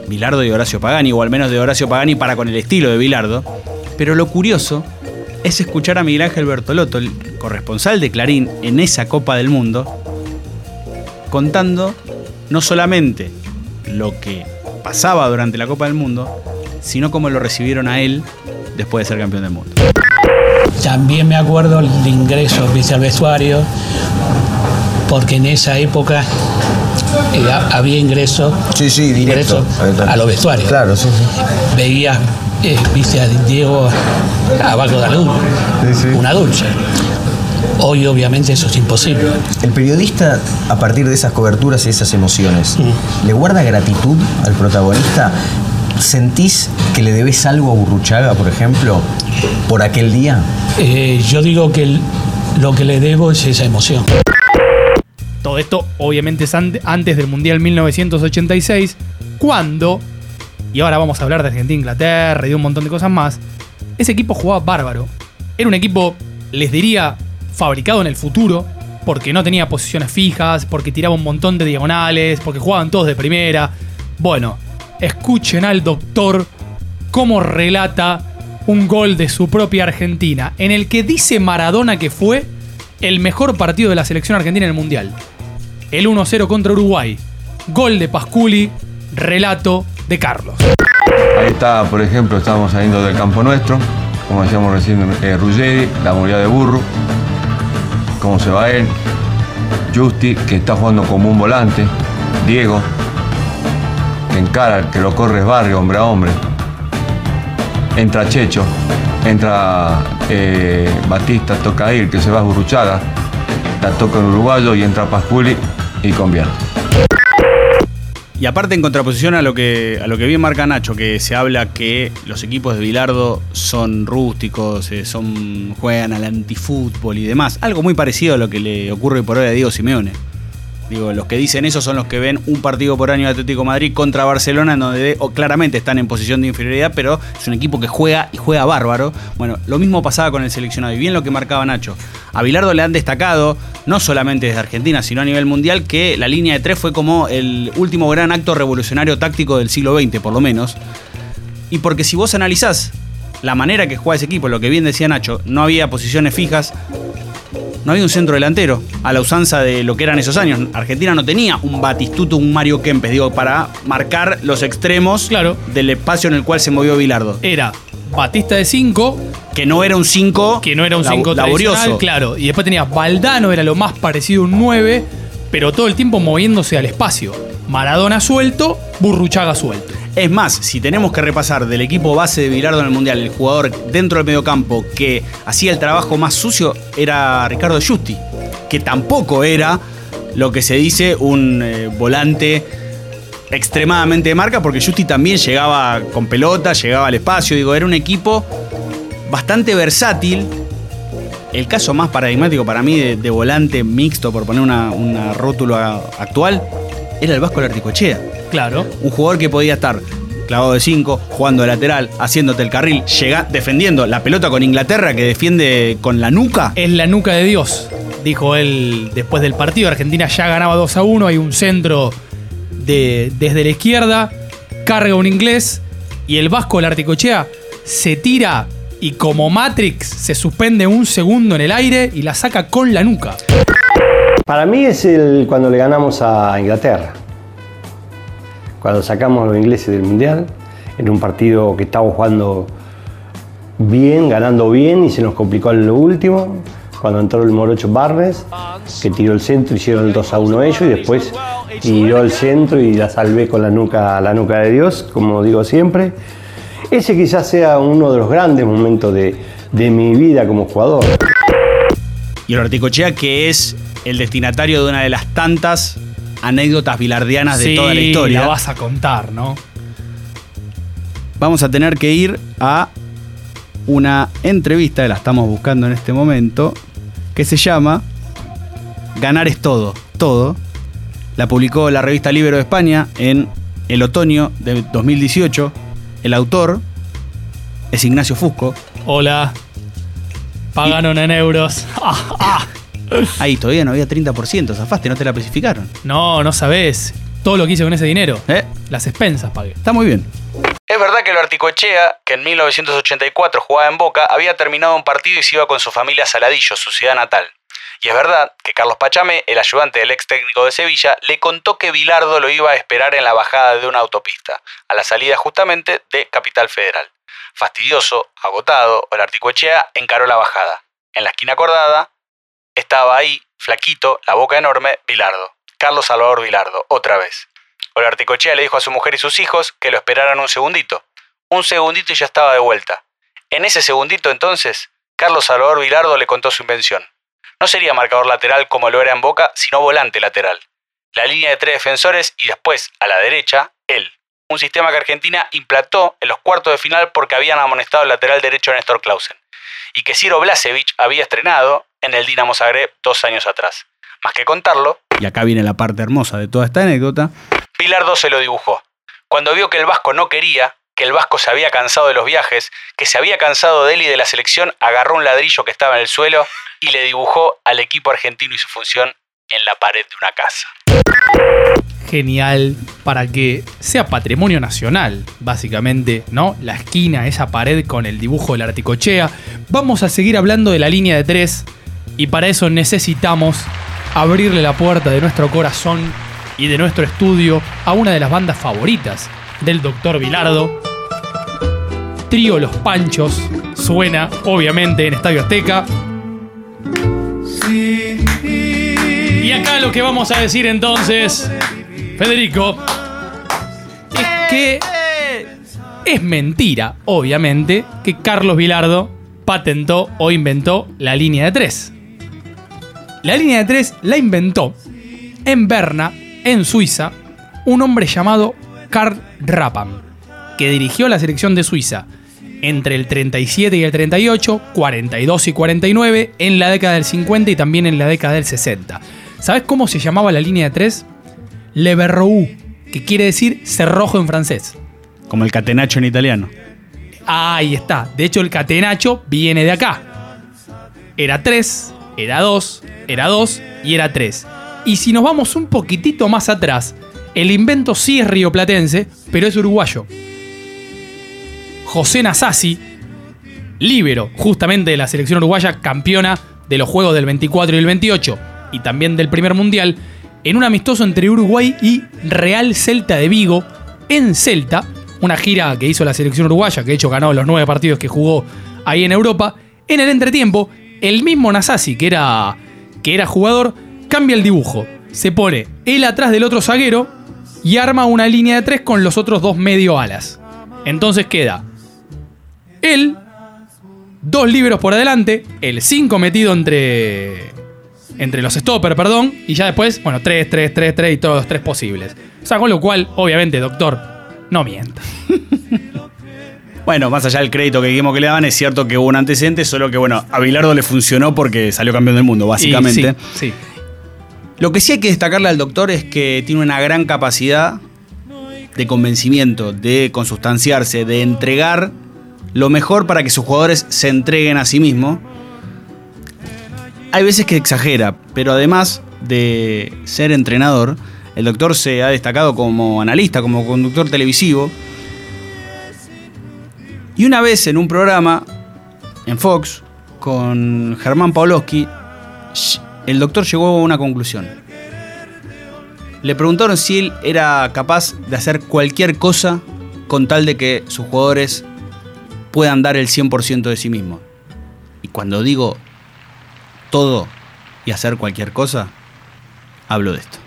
[SPEAKER 2] Bilardo y Horacio Pagani, o al menos de Horacio Pagani para con el estilo de Bilardo. Pero lo curioso es escuchar a Miguel Ángel Bertolotto, el corresponsal de Clarín en esa Copa del Mundo, contando no solamente lo que pasaba durante la Copa del Mundo, sino cómo lo recibieron a él después de ser campeón del mundo.
[SPEAKER 16] También me acuerdo el ingreso al vestuario, porque en esa época eh, ha- había ingreso,
[SPEAKER 17] directo.
[SPEAKER 16] ingreso a los vestuarios.
[SPEAKER 17] Claro, sí, sí.
[SPEAKER 16] Veías, eh, viste a Diego abajo de la una dulce. Hoy obviamente eso es imposible.
[SPEAKER 17] El periodista, a partir de esas coberturas y esas emociones, ¿le guarda gratitud al protagonista? ¿Sentís que le debes algo a Burruchaga, por ejemplo, por aquel día?
[SPEAKER 16] Eh, yo digo que el- lo que le debo es esa emoción.
[SPEAKER 1] Todo esto obviamente es ante- antes del Mundial 1986, cuando, y ahora vamos a hablar de Argentina, Inglaterra y de un montón de cosas más, ese equipo jugaba bárbaro. Era un equipo, les diría, fabricado en el futuro, porque no tenía posiciones fijas, porque tiraba un montón de diagonales, porque jugaban todos de primera. Bueno, escuchen al doctor cómo relata un gol de su propia Argentina, en el que dice Maradona que fue el mejor partido de la selección argentina en el Mundial. El 1-0 contra Uruguay. Gol de Pasculi, relato de Carlos.
[SPEAKER 4] Ahí está, por ejemplo, estábamos saliendo del campo nuestro, como decíamos recién, eh, Ruggeri, la movilidad de Burro, cómo se va él, Justi, que está jugando como un volante, Diego, que encara, que lo corre es barrio, hombre a hombre, entra Checho, entra eh, Batista, toca ir, que se va a Burruchaga, la toca el uruguayo y entra Pasculi y convierte.
[SPEAKER 2] Y aparte en contraposición a lo que a lo que bien marca Nacho, que se habla que los equipos de Bilardo son rústicos, eh, son juegan al antifútbol y demás, algo muy parecido a lo que le ocurre por hoy a Diego Simeone. Digo, los que dicen eso son los que ven un partido por año de Atlético Madrid contra Barcelona, en donde o, claramente están en posición de inferioridad, pero es un equipo que juega y juega bárbaro. Bueno, lo mismo pasaba con el seleccionado, y bien lo que marcaba Nacho. A Bilardo le han destacado, no solamente desde Argentina, sino a nivel mundial, que la línea de tres fue como el último gran acto revolucionario táctico del siglo XX, por lo menos. Y porque si vos analizás la manera que juega ese equipo, lo que bien decía Nacho, no había posiciones fijas, no había un centro delantero, a la usanza de lo que eran esos años. Argentina no tenía un Batistuto, un Mario Kempes, digo, para marcar los extremos del espacio en el cual se movió Bilardo.
[SPEAKER 1] Era Batista de 5.
[SPEAKER 2] Que no era un 5.
[SPEAKER 1] Que no era un
[SPEAKER 2] labo-
[SPEAKER 1] 5
[SPEAKER 2] laborioso.
[SPEAKER 1] claro. Y después tenías Valdano, era lo más parecido a un 9, pero todo el tiempo moviéndose al espacio. Maradona suelto, Burruchaga suelto.
[SPEAKER 2] Es más, si tenemos que repasar del equipo base de Bilardo en el Mundial, el jugador dentro del mediocampo que hacía el trabajo más sucio era Ricardo Giusti, que tampoco era lo que se dice un eh, volante extremadamente de marca, porque Giusti también llegaba con pelota, llegaba al espacio, digo, era un equipo bastante versátil. El caso más paradigmático para mí de, volante mixto, por poner una, una rótulo a- actual, era el Vasco Larticochea.
[SPEAKER 1] Claro.
[SPEAKER 2] Un jugador que podía estar clavado de 5, jugando de lateral, haciéndote el carril, llega, defendiendo la pelota con Inglaterra que defiende con la nuca.
[SPEAKER 1] Es la nuca de Dios, dijo él después del partido. Argentina ya ganaba 2 a 1. Hay un centro de, desde la izquierda, carga un inglés y el vasco, la articochea, se tira y como Matrix se suspende un segundo en el aire y la saca con la nuca.
[SPEAKER 18] Para mí es el cuando le ganamos a Inglaterra. Cuando sacamos a los ingleses del Mundial, en un partido que estábamos jugando bien, ganando bien y se nos complicó en lo último. Cuando entró el Morocho Barnes, que tiró el centro, hicieron el 2 a 1 ellos y después tiró el centro y la salvé con la nuca, la nuca de Dios, como digo siempre. Ese quizás sea uno de los grandes momentos de, de mi vida como jugador.
[SPEAKER 2] Y el Articochea, que es el destinatario de una de las tantas anécdotas bilardianas de toda la historia.
[SPEAKER 1] la vas a contar, ¿no?
[SPEAKER 2] Vamos a tener que ir a una entrevista, la estamos buscando en este momento, que se llama Ganar es todo, todo. La publicó la revista Libero de España en el otoño de 2018. El autor es Ignacio Fusco.
[SPEAKER 1] Hola. Pagaron en euros. Ah, ah.
[SPEAKER 2] Ahí todavía no había 30%, zafaste, no te la especificaron.
[SPEAKER 1] No, no sabés. Todo lo que hice con ese dinero.
[SPEAKER 2] ¿Eh?
[SPEAKER 1] Las expensas pagué.
[SPEAKER 2] Está muy bien. Es verdad que el Articochea, que en 1984 jugaba en Boca, había terminado un partido y se iba con su familia a Saladillo, su ciudad natal. Y es verdad que Carlos Pachame, el ayudante del ex técnico de Sevilla, le contó que Bilardo lo iba a esperar en la bajada de una autopista, a la salida justamente de Capital Federal. Fastidioso, agotado, el Articochea encaró la bajada. En la esquina acordada estaba ahí, flaquito, la boca enorme, Bilardo. Carlos Salvador Bilardo, otra vez. Articochea le dijo a su mujer y sus hijos que lo esperaran un segundito. Un segundito y ya estaba de vuelta. En ese segundito entonces, Carlos Salvador Bilardo le contó su invención. No sería marcador lateral como lo era en Boca, sino volante lateral. La línea de tres defensores y después, a la derecha, él. Un sistema que Argentina implantó en los cuartos de final porque habían amonestado el lateral derecho a Néstor Clausen. Y que Ciro Blasevich había estrenado en el Dinamo Zagreb dos años atrás. Más que contarlo, y acá viene la parte hermosa de toda esta anécdota, Bilardo se lo dibujó. Cuando vio que el Vasco no quería, que el Vasco se había cansado de los viajes, que se había cansado de él y de la selección, agarró un ladrillo que estaba en el suelo y le dibujó al equipo argentino y su función en la pared de una casa.
[SPEAKER 1] Genial para que sea patrimonio nacional, básicamente, ¿no? La esquina, esa pared con el dibujo del Articochea. Vamos a seguir hablando de la línea de tres y para eso necesitamos abrirle la puerta de nuestro corazón y de nuestro estudio a una de las bandas favoritas del Dr. Bilardo. Trío Los Panchos suena, obviamente, en Estadio Azteca. Y acá lo que vamos a decir entonces, Federico, es que es mentira, obviamente, que Carlos Bilardo patentó o inventó la línea de tres. La línea de tres la inventó en Berna, en Suiza, un hombre llamado Karl Rappan, que dirigió la selección de Suiza entre el 37 y el 38, 42 y 49, en la década del 50 y también en la década del 60. ¿Sabes cómo se llamaba la línea de tres? Le Berrou, que quiere decir cerrojo en francés.
[SPEAKER 2] Como el catenacho en italiano.
[SPEAKER 1] Ahí está. De hecho, el catenacho viene de acá. Era 3, era 2, era 2 y era 3. Y si nos vamos un poquitito más atrás, el invento sí es rioplatense, pero es uruguayo. José Nasasi, líbero justamente de la selección uruguaya, campeona de los Juegos del 24 y el 28, y también del primer mundial, en un amistoso entre Uruguay y Real Celta de Vigo, en Celta, una gira que hizo la selección uruguaya, que de hecho ganó los nueve partidos que jugó ahí en Europa. En el entretiempo, el mismo Nasasi, que era, que era jugador, cambia el dibujo. Se pone él atrás del otro zaguero y arma una línea de tres con los otros dos medio alas. Entonces queda él, dos libros por adelante, el 5 metido entre, entre los stopper, perdón, y ya después, bueno, 3, 3, 3, 3 y todos los tres posibles. O sea, con lo cual, obviamente, doctor, no mienta.
[SPEAKER 2] Bueno, más allá del crédito que dijimos que le daban, es cierto que hubo un antecedente, solo que bueno, a Bilardo le funcionó porque salió campeón del mundo, básicamente.
[SPEAKER 1] Y sí, sí.
[SPEAKER 2] Lo que sí hay que destacarle al doctor es que tiene una gran capacidad de convencimiento, de consustanciarse, de entregar lo mejor para que sus jugadores se entreguen a sí mismos. Hay veces que exagera, pero además de ser entrenador, el doctor se ha destacado como analista, como conductor televisivo. Y una vez en un programa en Fox con Germán Pawlowski, el doctor llegó a una conclusión. Le preguntaron si él era capaz de hacer cualquier cosa con tal de que sus jugadores puedan dar el 100% de sí mismos. Y cuando digo todo y hacer cualquier cosa, hablo de esto.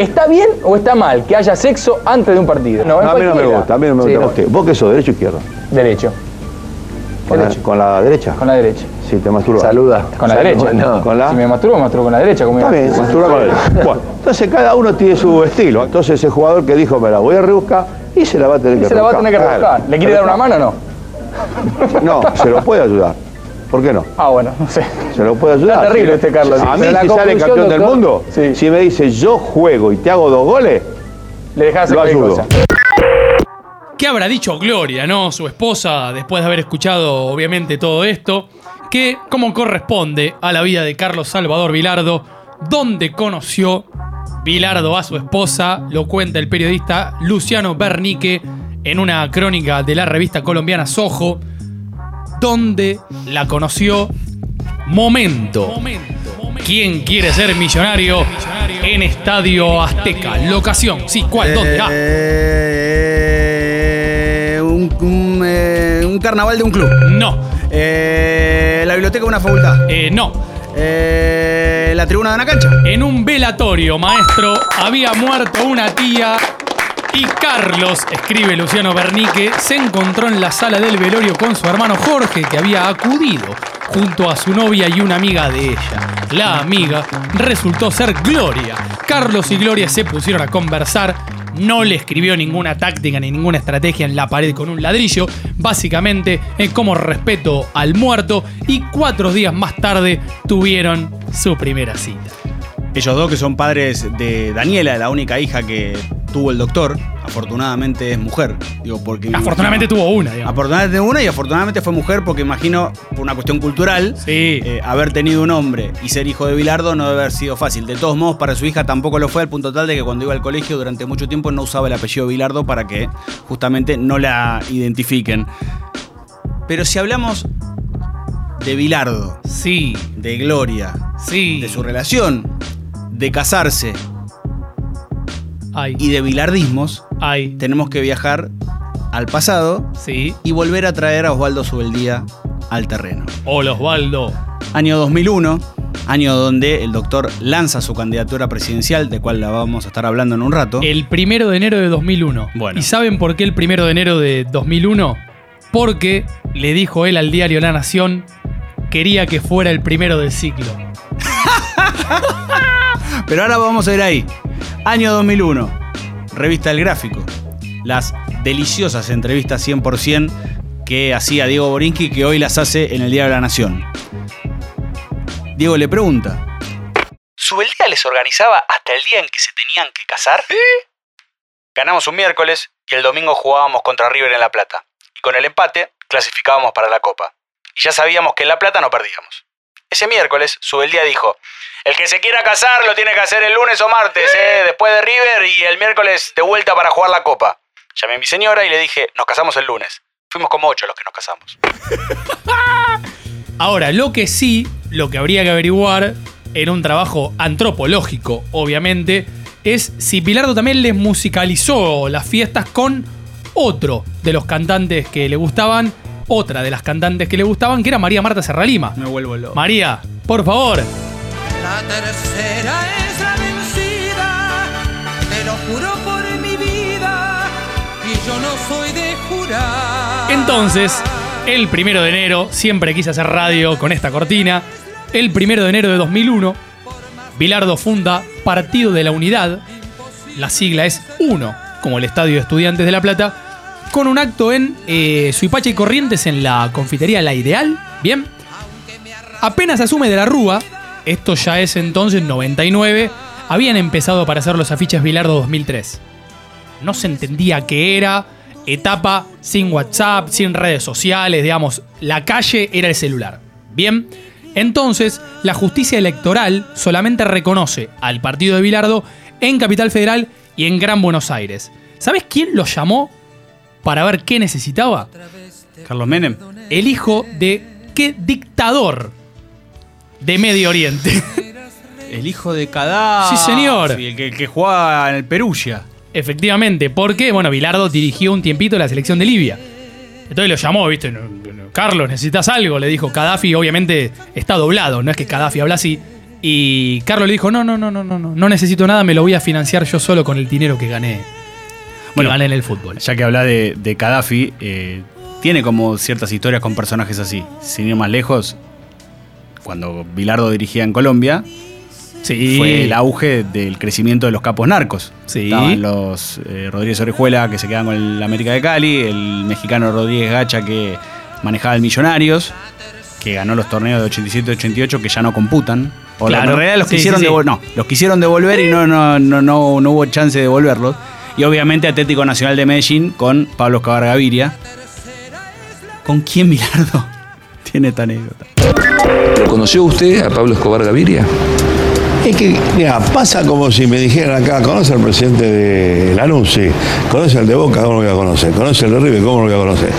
[SPEAKER 19] ¿Está bien o está mal que haya sexo antes de un partido?
[SPEAKER 3] No,
[SPEAKER 19] en
[SPEAKER 3] a mí no me gusta, a mí no me
[SPEAKER 19] Sí,
[SPEAKER 3] gusta.
[SPEAKER 19] no.
[SPEAKER 3] ¿Vos qué? ¿Vos qué sos, derecho o izquierdo?
[SPEAKER 19] Derecho.
[SPEAKER 3] ¿Con la, con la derecha?
[SPEAKER 19] Con la derecha.
[SPEAKER 3] Sí, te masturbas.
[SPEAKER 19] Saluda. Con la
[SPEAKER 3] Saluda.
[SPEAKER 19] derecha.
[SPEAKER 3] No. ¿Con la?
[SPEAKER 19] Si me masturbo, me masturbo con la derecha. Como
[SPEAKER 3] Está bien, masturba con él. Bueno, entonces cada uno tiene su estilo. Entonces ese jugador que dijo, me la voy a rebuscar, y se la va a tener
[SPEAKER 19] Y
[SPEAKER 3] que
[SPEAKER 19] se la va a
[SPEAKER 3] rebuscar.
[SPEAKER 19] tener que
[SPEAKER 3] Claro.
[SPEAKER 19] rebuscar. ¿Le quiere dar una mano o no?
[SPEAKER 3] No, se lo puede ayudar. ¿Por qué no?
[SPEAKER 19] Ah, bueno, no sé.
[SPEAKER 3] Se lo puede ayudar.
[SPEAKER 19] Está terrible este Carlos.
[SPEAKER 3] A mí, si sale campeón del mundo, si me dice yo juego y te hago dos goles,
[SPEAKER 19] Le dejás hacer
[SPEAKER 3] lo ayudo.
[SPEAKER 19] cosa.
[SPEAKER 1] ¿Qué habrá dicho Gloria, no? Su esposa, después de haber escuchado, obviamente, todo esto. Que, como corresponde a la vida de Carlos Salvador Vilardo, donde conoció Vilardo a su esposa, lo cuenta el periodista Luciano Bernique en una crónica de la revista colombiana Sojo, donde la conoció Momento. ¿Quién quiere ser millonario en Estadio Azteca? Locación, sí, ¿cuál? ¿Dónde? Ah.
[SPEAKER 2] Eh, un, un, eh, un carnaval de un club.
[SPEAKER 1] No.
[SPEAKER 2] Eh, la biblioteca de una facultad.
[SPEAKER 1] Eh, no.
[SPEAKER 2] Eh, la tribuna de una cancha.
[SPEAKER 1] En un velatorio, maestro, había muerto una tía y Carlos, escribe Luciano Bernique, se encontró en la sala del velorio con su hermano Jorge, que había acudido junto a su novia y una amiga de ella. La amiga resultó ser Gloria. Carlos y Gloria se pusieron a conversar. No le escribió ninguna táctica ni ninguna estrategia en la pared con un ladrillo, básicamente eh, como respeto al muerto y cuatro días más tarde tuvieron su primera cita.
[SPEAKER 2] Ellos dos que son padres de Daniela, la única hija que tuvo el doctor, afortunadamente es mujer. Digo, porque
[SPEAKER 1] Afortunadamente tuvo una, digamos.
[SPEAKER 2] Afortunadamente una y afortunadamente fue mujer porque imagino, por una cuestión cultural, eh, haber tenido un hombre y ser hijo de Bilardo no debe haber sido fácil. De todos modos, para su hija tampoco lo fue, al punto tal de que cuando iba al colegio durante mucho tiempo no usaba el apellido Bilardo para que justamente no la identifiquen. Pero si hablamos de Bilardo,
[SPEAKER 1] sí,
[SPEAKER 2] de Gloria,
[SPEAKER 1] sí,
[SPEAKER 2] de su relación, de casarse
[SPEAKER 1] Ay.
[SPEAKER 2] y de bilardismos,
[SPEAKER 1] Ay.
[SPEAKER 2] tenemos que viajar al pasado
[SPEAKER 1] sí.
[SPEAKER 2] y volver a traer a Osvaldo Subeldía al terreno.
[SPEAKER 1] Hola Osvaldo.
[SPEAKER 2] Año 2001, año donde el doctor lanza su candidatura presidencial, de cual la vamos a estar hablando en un rato.
[SPEAKER 1] El primero de enero de 2001.
[SPEAKER 2] Bueno.
[SPEAKER 1] ¿Y saben por qué el primero de enero de 2001? Porque le dijo él al diario La Nación, quería que fuera el primero del ciclo.
[SPEAKER 2] Pero ahora vamos a ir ahí. Año 2001, revista El Gráfico. Las deliciosas entrevistas 100% que hacía Diego Borinsky, que hoy las hace en el Diario de la Nación. Diego le pregunta. ¿Subeldía les organizaba hasta el día en que se tenían que casar? Ganamos un miércoles y el domingo jugábamos contra River en La Plata. Y con el empate clasificábamos para la Copa. Y ya sabíamos que en La Plata no perdíamos. Ese miércoles, Subeldía dijo, el que se quiera casar lo tiene que hacer el lunes o martes, ¿eh? después de River y el miércoles de vuelta para jugar la Copa. Llamé a mi señora y le dije, nos casamos el lunes. Fuimos como ocho los que nos casamos.
[SPEAKER 1] Ahora, lo que sí, lo que habría que averiguar en un trabajo antropológico, obviamente, es si Pilardo también les musicalizó las fiestas con otro de los cantantes que le gustaban, otra de las cantantes que le gustaban, que era María Marta Serralima.
[SPEAKER 2] Me vuelvo loco.
[SPEAKER 1] María, por favor.
[SPEAKER 13] La tercera es la vencida, te lo juro por mi vida, y yo no soy de jurar.
[SPEAKER 1] Entonces, el primero de enero, siempre quise hacer radio con esta cortina. El primero de enero de 2001, Bilardo funda Partido de la Unidad. La sigla es 1, como el Estadio de Estudiantes de La Plata, con un acto en eh, Suipacha y Corrientes en la confitería La Ideal. Bien. Apenas asume de la Rúa, esto ya es entonces 99, habían empezado a aparecer los afiches Bilardo 2003. No se entendía qué era, etapa sin WhatsApp, sin redes sociales, digamos, la calle era el celular. Bien, entonces la justicia electoral solamente reconoce al partido de Bilardo en Capital Federal y en Gran Buenos Aires. ¿Sabes quién lo llamó para ver qué necesitaba?
[SPEAKER 2] Carlos Menem.
[SPEAKER 1] El hijo de qué dictador de Medio Oriente.
[SPEAKER 2] El hijo de Gaddafi.
[SPEAKER 1] Sí, señor.
[SPEAKER 2] El que, que jugaba en el Perugia.
[SPEAKER 1] Efectivamente, porque, bueno, Bilardo dirigió un tiempito la selección de Libia. Entonces lo llamó, ¿viste? Carlos, ¿necesitas algo? Le dijo. Gaddafi, obviamente, está doblado, no es que Gaddafi habla así. Y Carlos le dijo: No, no, no, no, no, no, no necesito nada, me lo voy a financiar yo solo con el dinero que gané. que gané en el fútbol.
[SPEAKER 2] Ya que habla de, de Gaddafi, eh, tiene como ciertas historias con personajes así. Sin ir más lejos, cuando Bilardo dirigía en Colombia,
[SPEAKER 1] Sí.
[SPEAKER 2] fue el auge del crecimiento de los capos narcos.
[SPEAKER 1] Sí.
[SPEAKER 2] Estaban los eh, Rodríguez Orejuela, que se quedaban con el América de Cali, el mexicano Rodríguez Gacha, que manejaba el Millonarios, que ganó los torneos de 87-88, que ya no computan. O la-
[SPEAKER 1] Claro.
[SPEAKER 2] en realidad los
[SPEAKER 1] Sí,
[SPEAKER 2] quisieron
[SPEAKER 1] sí, sí.
[SPEAKER 2] devol- no, los quisieron devolver y no, no, no, no, no hubo chance de devolverlos. Y obviamente Atlético Nacional de Medellín con Pablo Escobar Gaviria. ¿Con quién Bilardo tiene esta anécdota?
[SPEAKER 20] ¿Lo conoció usted a Pablo Escobar Gaviria?
[SPEAKER 15] Es que, mira, pasa como si me dijeran acá, ¿conoce al presidente de Lanús? Sí. ¿Conoce al de Boca? ¿Cómo lo voy a conocer? ¿Conoce al de River? ¿Cómo lo voy a conocer?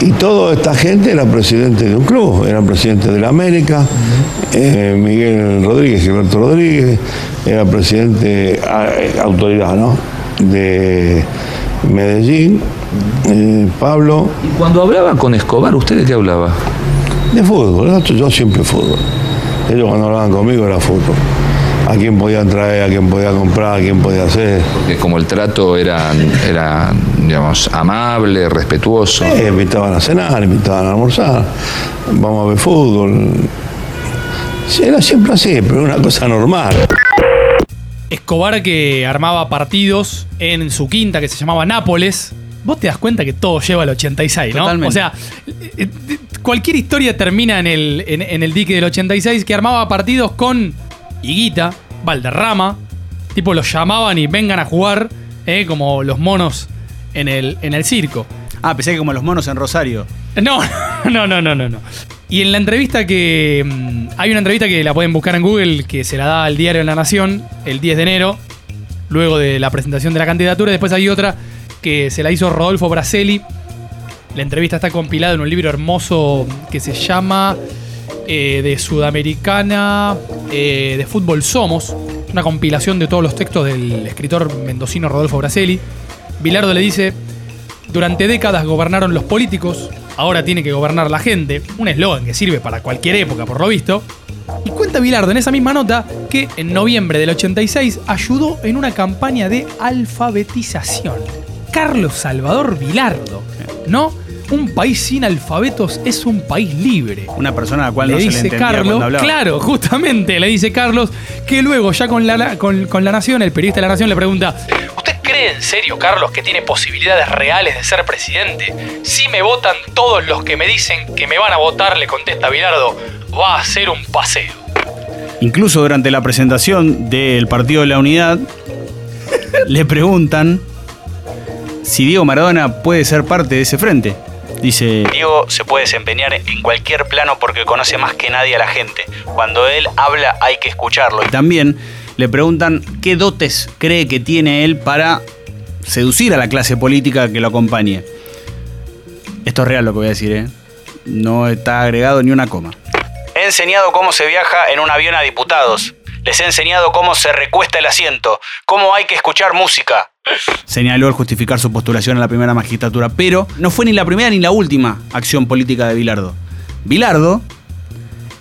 [SPEAKER 15] Y toda esta gente era presidente de un club, era presidente de la América, eh, Miguel Rodríguez, Gilberto Rodríguez, era presidente, ah, eh, autoridad, ¿no? De Medellín, eh, Pablo,
[SPEAKER 20] Cuando hablaba con Escobar, ¿usted de qué hablaba?
[SPEAKER 15] de fútbol, ¿no? yo siempre fútbol. Ellos cuando hablaban conmigo era fútbol. A quién podían traer, a quién podía comprar, a quién podía hacer.
[SPEAKER 20] Porque como el trato era, era digamos, amable, respetuoso.
[SPEAKER 15] Eh, invitaban a cenar, invitaban a almorzar, vamos a ver fútbol. Sí, Era siempre así, pero una cosa normal.
[SPEAKER 1] Escobar que armaba partidos en su quinta que se llamaba Nápoles. Vos te das cuenta que todo lleva al 86, ¿no?
[SPEAKER 2] Totalmente.
[SPEAKER 1] O sea, eh, eh, cualquier historia termina en el, en, en el dique del 86 que armaba partidos con Higuita, Valderrama. Tipo, los llamaban y vengan a jugar, eh, como los monos en el, en el circo.
[SPEAKER 2] Ah, pensé que como los monos en Rosario.
[SPEAKER 1] No, no, no, no, no, no. Y en la entrevista que. mm, Hay una entrevista que la pueden buscar en Google que se la da al diario La Nación el 10 de enero, luego de la presentación de la candidatura. Después hay otra que se la hizo Rodolfo Braselli. La entrevista está compilada en un libro hermoso que se llama eh, de Sudamericana eh, de Fútbol Somos, una compilación de todos los textos del escritor mendocino Rodolfo Braselli. Bilardo le dice, durante décadas gobernaron los políticos, ahora tiene que gobernar la gente, un eslogan que sirve para cualquier época por lo visto. Y cuenta Bilardo en esa misma nota que en noviembre del 86 ayudó en una campaña de alfabetización. Carlos Salvador Bilardo, ¿no? Un país sin alfabetos es un país libre.
[SPEAKER 2] Una persona a la cual
[SPEAKER 1] le
[SPEAKER 2] no se le
[SPEAKER 1] dice
[SPEAKER 2] entendía
[SPEAKER 1] Carlos,
[SPEAKER 2] cuando hablaba.
[SPEAKER 1] claro, justamente le dice Carlos que luego ya con la, con, con la Nación, el periodista de la Nación le pregunta, ¿usted cree en serio, Carlos, que tiene posibilidades reales de ser presidente? Si me votan todos los que me dicen que me van a votar, le contesta Bilardo, va a ser un paseo.
[SPEAKER 2] Incluso durante la presentación del Partido de la Unidad, le preguntan si Diego Maradona puede ser parte de ese frente. Dice, Diego se puede desempeñar en cualquier plano porque conoce más que nadie a la gente. Cuando él habla hay que escucharlo. Y también le preguntan qué dotes cree que tiene él para seducir a la clase política que lo acompañe. Esto es real lo que voy a decir, ¿eh? No está agregado ni una coma. He enseñado cómo se viaja en un avión a diputados. Les he enseñado cómo se recuesta el asiento, cómo hay que escuchar música. Señaló al justificar su postulación a la primera magistratura, pero no fue ni la primera ni la última acción política de Bilardo. Bilardo,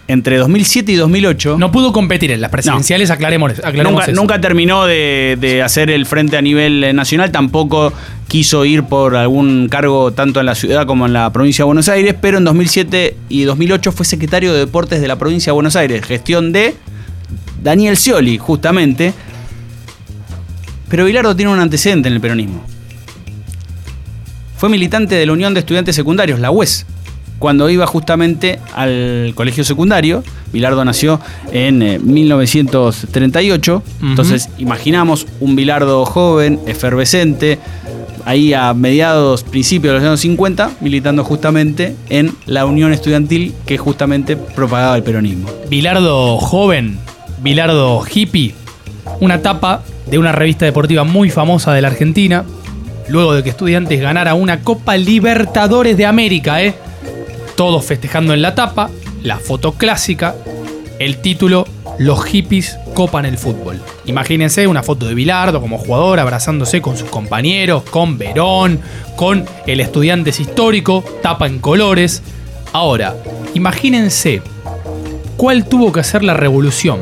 [SPEAKER 2] entre 2007 y 2008...
[SPEAKER 1] No pudo competir en las presidenciales, aclaremos, aclaremos
[SPEAKER 2] Nunca,
[SPEAKER 1] eso.
[SPEAKER 2] nunca terminó de, de hacer el frente a nivel eh, nacional, tampoco quiso ir por algún cargo tanto en la ciudad como en la provincia de Buenos Aires, pero en 2007 y 2008 fue secretario de Deportes de la provincia de Buenos Aires, gestión de Daniel Scioli, justamente. Pero Bilardo tiene un antecedente en el peronismo. Fue militante de la Unión de Estudiantes Secundarios, la UES, cuando iba justamente al colegio secundario. Bilardo nació en eh, 1938. Entonces, imaginamos un Bilardo joven, efervescente, ahí a mediados, principios de los años 50, militando justamente en la Unión Estudiantil que justamente propagaba el peronismo.
[SPEAKER 1] Bilardo joven, Bilardo hippie, una tapa de una revista deportiva muy famosa de la Argentina, luego de que Estudiantes ganara una Copa Libertadores de América, ¿eh? Todos festejando en la tapa, la foto clásica, el título Los hippies copan el fútbol. Imagínense una foto de Bilardo como jugador abrazándose con sus compañeros, con Verón, con el Estudiantes histórico, tapa en colores. Ahora, imagínense cuál tuvo que hacer la revolución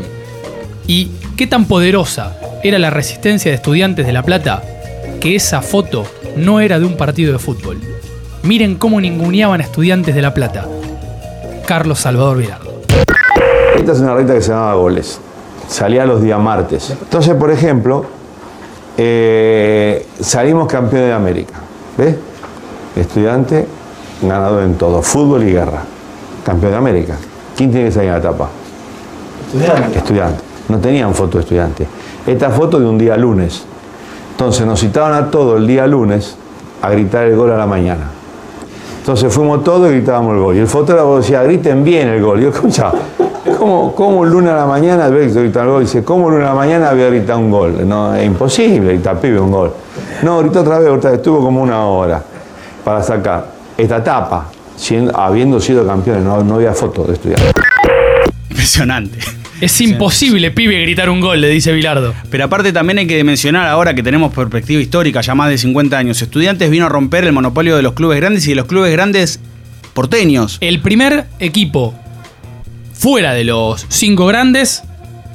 [SPEAKER 1] y qué tan poderosa era la resistencia de Estudiantes de La Plata que esa foto no era de un partido de fútbol. Miren cómo ninguneaban a Estudiantes de La Plata. Carlos Salvador Bilardo.
[SPEAKER 4] Esta es una recta que se llamaba goles. Salía los días martes. Entonces, por ejemplo, eh, salimos campeón de América. ¿Ves? Estudiante ganador en todo. Fútbol y guerra. Campeón de América. ¿Quién tiene que salir en la tapa?
[SPEAKER 21] Estudiante.
[SPEAKER 4] Estudiante. No tenían foto de estudiante. Esta foto de un día lunes. Entonces nos citaban a todos el día lunes a gritar el gol a la mañana. Entonces fuimos todos y gritábamos el gol. Y el fotógrafo decía, griten bien el gol. Yo, escucha, ¿cómo, cómo un lunes a la mañana voy a gritar el gol? dice, ¿cómo un lunes a la mañana voy a gritar un gol? No, es imposible gritar pibe un gol. No, gritó otra vez, otra vez, estuvo como una hora para sacar esta tapa, siendo- habiendo sido campeones, no, no había foto de estudiantes.
[SPEAKER 2] Impresionante.
[SPEAKER 1] Es imposible, pibe, gritar un gol, le dice Bilardo.
[SPEAKER 2] Pero aparte también hay que mencionar ahora que tenemos perspectiva histórica, ya más de 50 años. Estudiantes vino a romper el monopolio de los clubes grandes y de los clubes grandes porteños.
[SPEAKER 1] El primer equipo fuera de los cinco grandes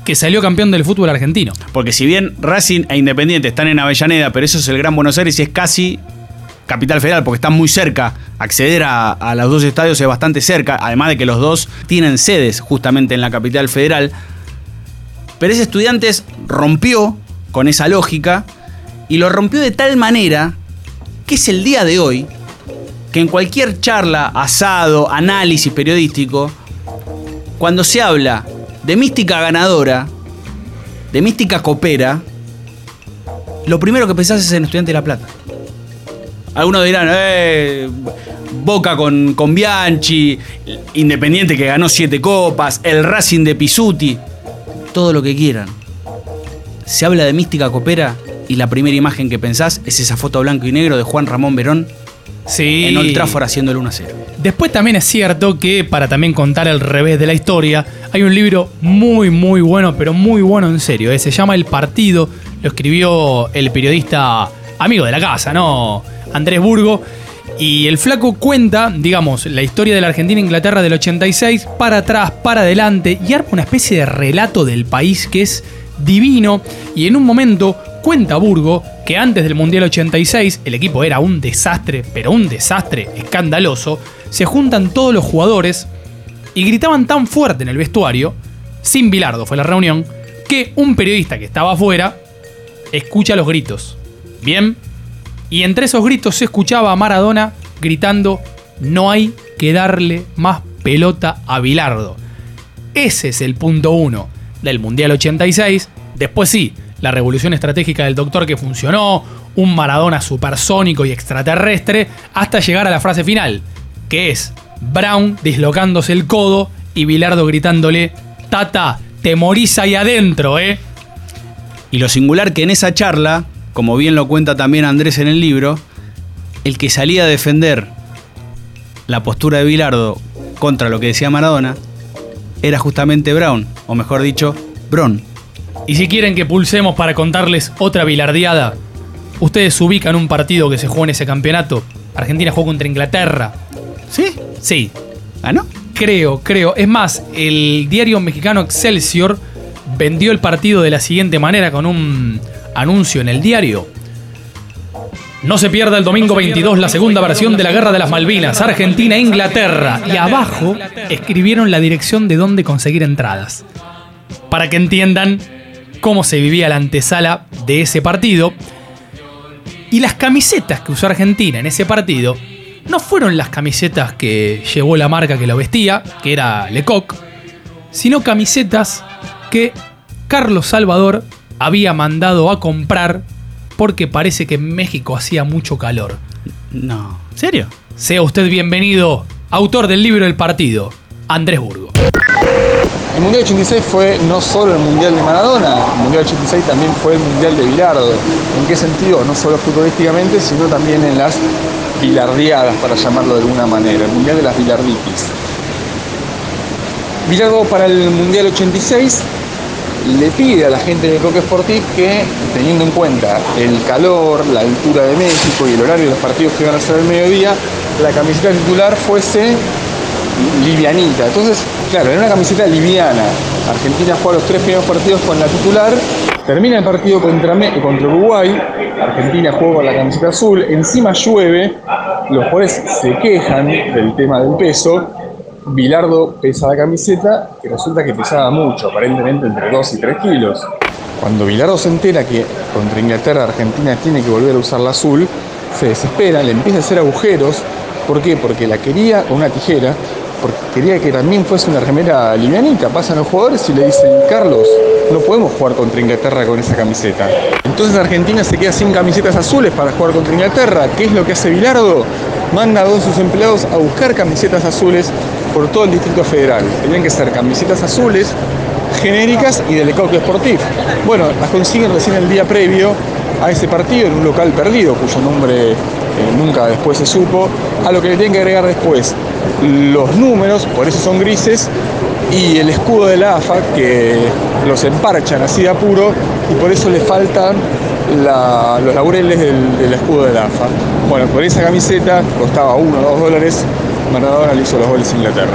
[SPEAKER 1] que salió campeón del fútbol argentino.
[SPEAKER 2] Porque si bien Racing e Independiente están en Avellaneda, pero eso es el Gran Buenos Aires y es casi capital federal porque están muy cerca. Acceder a, los dos estadios es bastante cerca, además de que los dos tienen sedes justamente en la capital federal. Pero ese Estudiantes rompió con esa lógica y lo rompió de tal manera que es el día de hoy que en cualquier charla, asado, análisis periodístico, cuando se habla de mística ganadora, de mística copera, lo primero que pensás es en Estudiante de La Plata. Algunos dirán, eh, Boca con, con Bianchi, Independiente que ganó siete copas, el Racing de Pisuti, todo lo que quieran. Se habla de mística copera y la primera imagen que pensás es esa foto blanco y negro de Juan Ramón Verón
[SPEAKER 1] Sí.
[SPEAKER 2] en Old Trafford haciendo el 1 0.
[SPEAKER 1] Después también es cierto que, para también contar el revés de la historia, hay un libro muy, muy bueno, pero muy bueno en serio. eh, Se llama El Partido, lo escribió el periodista amigo de la casa, ¿no? Andrés Burgo. Y el flaco cuenta, digamos, la historia de la Argentina-Inglaterra del 86, para atrás, para adelante, y arma una especie de relato del país que es divino. Y en un momento cuenta Burgo que antes del Mundial 86 el equipo era un desastre, pero un desastre escandaloso. Se juntan todos los jugadores y gritaban tan fuerte en el vestuario, sin Bilardo fue la reunión, que un periodista que estaba afuera escucha los gritos. Bien, y entre esos gritos se escuchaba a Maradona gritando, no hay que darle más pelota a Bilardo. Ese es el punto uno del Mundial 86. Después sí, la revolución estratégica del doctor que funcionó, un Maradona supersónico y extraterrestre, hasta llegar a la frase final, que es Brown dislocándose el codo y Bilardo gritándole, Tata, te morís ahí adentro, ¿eh?
[SPEAKER 2] Y lo singular que en esa charla, como bien lo cuenta también Andrés en el libro, el que salía a defender la postura de Bilardo contra lo que decía Maradona era justamente Brown, o mejor dicho, Bron.
[SPEAKER 1] Y si quieren que pulsemos para contarles otra bilardeada, ustedes ubican un partido que se jugó en ese campeonato. Argentina jugó contra Inglaterra.
[SPEAKER 2] ¿Sí?
[SPEAKER 1] Sí.
[SPEAKER 2] ¿Ganó?
[SPEAKER 1] Creo, creo. Es más, el diario mexicano Excelsior vendió el partido de la siguiente manera con un anuncio en el diario. No se pierda el domingo 22 la segunda versión de la Guerra de las Malvinas, Argentina e Inglaterra. Y abajo escribieron la dirección de dónde conseguir entradas. Para que entiendan cómo se vivía la antesala de ese partido. Y las camisetas que usó Argentina en ese partido no fueron las camisetas que llevó la marca que lo vestía, que era Lecoq, sino camisetas que Carlos Salvador había mandado a comprar porque parece que en México hacía mucho calor.
[SPEAKER 2] No. ¿Serio?
[SPEAKER 1] Sea usted bienvenido, autor del libro El Partido, Andrés Burgo.
[SPEAKER 21] El Mundial 86 fue no solo el Mundial de Maradona, el Mundial 86 también fue el Mundial de Bilardo. ¿En qué sentido? No solo futbolísticamente, sino también en las bilardeadas, para llamarlo de alguna manera, el Mundial de las bilarditis. Bilardo para el Mundial 86 le pide a la gente de Coque Sportif que, teniendo en cuenta el calor, la altura de México y el horario de los partidos que iban a ser al mediodía, la camiseta titular fuese livianita. Entonces, claro, era una camiseta liviana. Argentina juega los tres primeros partidos con la titular. Termina el partido contra, contra Uruguay. Argentina juega con la camiseta azul. Encima llueve. Los jugadores se quejan del tema del peso. Bilardo pesa la camiseta, que resulta que pesaba mucho, aparentemente entre 2 y 3 kilos. Cuando Bilardo se entera que contra Inglaterra Argentina tiene que volver a usar la azul, se desespera, le empieza a hacer agujeros. ¿Por qué? Porque la quería con una tijera, porque quería que también fuese una remera livianita. Pasan los jugadores y le dicen, Carlos, no podemos jugar contra Inglaterra con esa camiseta. Entonces Argentina se queda sin camisetas azules para jugar contra Inglaterra. ¿Qué es lo que hace Bilardo? Manda a dos de sus empleados a buscar camisetas azules por todo el Distrito Federal. Tenían que ser camisetas azules, genéricas y de Lecoq Sportif. Bueno, las consiguen recién el día previo a ese partido en un local perdido, cuyo nombre eh, nunca después se supo, a lo que le tienen que agregar después los números, por eso son grises, y el escudo de la AFA, que los emparchan así de apuro, y por eso le faltan los laureles del, del escudo de la AFA. Bueno, por esa camiseta costaba uno o dos dólares, Maradona le hizo los goles a Inglaterra.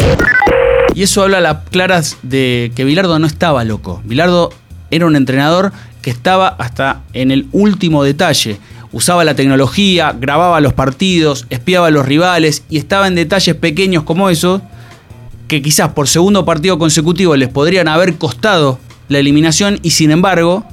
[SPEAKER 2] Y eso habla a las claras de que Bilardo no estaba loco. Bilardo era un entrenador que estaba hasta en el último detalle. Usaba la tecnología, grababa los partidos, espiaba a los rivales y estaba en detalles pequeños como eso que quizás por segundo partido consecutivo les podrían haber costado la eliminación y sin embargo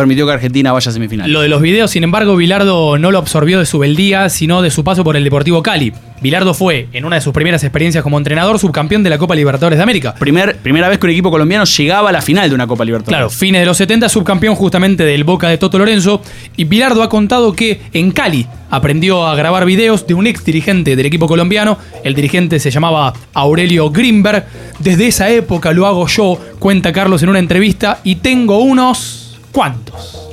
[SPEAKER 2] permitió que Argentina vaya a semifinal.
[SPEAKER 1] Lo de los videos, sin embargo, Bilardo no lo absorbió de su beldía, sino de su paso por el Deportivo Cali. Bilardo fue, en una de sus primeras experiencias como entrenador, subcampeón de la Copa Libertadores de América.
[SPEAKER 2] Primer, primera vez que un equipo colombiano llegaba a la final de una Copa Libertadores.
[SPEAKER 1] Claro, fines de los 70, subcampeón justamente del Boca de Toto Lorenzo. Y Bilardo ha contado que en Cali aprendió a grabar videos de un ex dirigente del equipo colombiano. El dirigente se llamaba Aurelio Grimberg. Desde esa época lo hago yo, cuenta Carlos en una entrevista, y tengo unos. ¿Cuántos?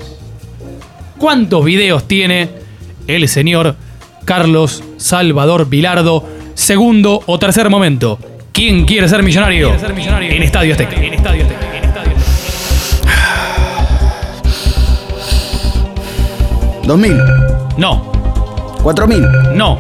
[SPEAKER 1] ¿Cuántos videos tiene el señor Carlos Salvador Bilardo? Segundo o tercer momento. ¿Quién quiere ser millonario? En Estadio Azteca. En Estadio Azteca.
[SPEAKER 22] ¿2000?
[SPEAKER 1] No.
[SPEAKER 22] ¿4000?
[SPEAKER 1] No.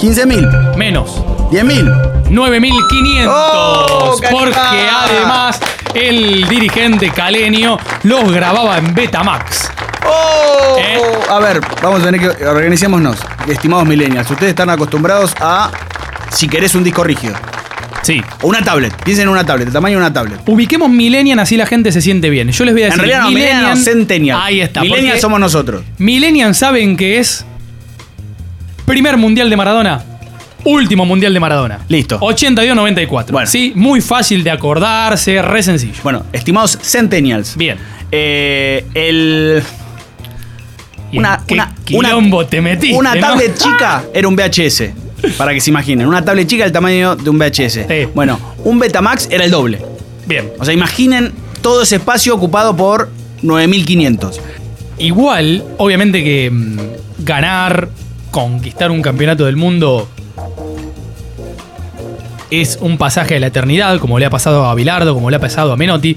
[SPEAKER 22] ¿15.000?
[SPEAKER 1] Menos.
[SPEAKER 22] ¿10.000?
[SPEAKER 1] 9.500.
[SPEAKER 22] ¡Oh,
[SPEAKER 1] porque además el dirigente caleño los grababa en Betamax.
[SPEAKER 22] ¡Oh!
[SPEAKER 1] ¿Eh?
[SPEAKER 22] A ver, vamos a tener que organizémonos, estimados millennials. Ustedes están acostumbrados a, si querés, un disco rígido.
[SPEAKER 1] Sí.
[SPEAKER 22] O una tablet. Piensen en una tablet, el tamaño de una tablet.
[SPEAKER 1] Ubiquemos Millennial, así la gente se siente bien. Yo les voy a
[SPEAKER 22] En
[SPEAKER 1] decir.
[SPEAKER 22] realidad no, millennial, no, centennial.
[SPEAKER 1] Ahí está.
[SPEAKER 22] Millennial somos nosotros.
[SPEAKER 1] Millennial saben que es. Primer mundial de Maradona. Último mundial de Maradona.
[SPEAKER 22] Listo.
[SPEAKER 1] 82-94.
[SPEAKER 22] Bueno.
[SPEAKER 1] Sí, muy fácil de acordarse, re sencillo.
[SPEAKER 22] Bueno, estimados centennials.
[SPEAKER 1] Bien.
[SPEAKER 22] Eh, el.
[SPEAKER 1] ¿Y en qué quilombo te metiste,
[SPEAKER 22] Una
[SPEAKER 1] no?
[SPEAKER 22] tablet chica era un VHS. Para que se imaginen. Una tablet chica del tamaño de un VHS. Bueno, un Betamax era el doble.
[SPEAKER 1] Bien.
[SPEAKER 22] O sea, imaginen todo ese espacio ocupado por 9500.
[SPEAKER 1] Igual, obviamente que mm, ganar, conquistar un campeonato del mundo es un pasaje de la eternidad, como le ha pasado a Bilardo, como le ha pasado a Menotti.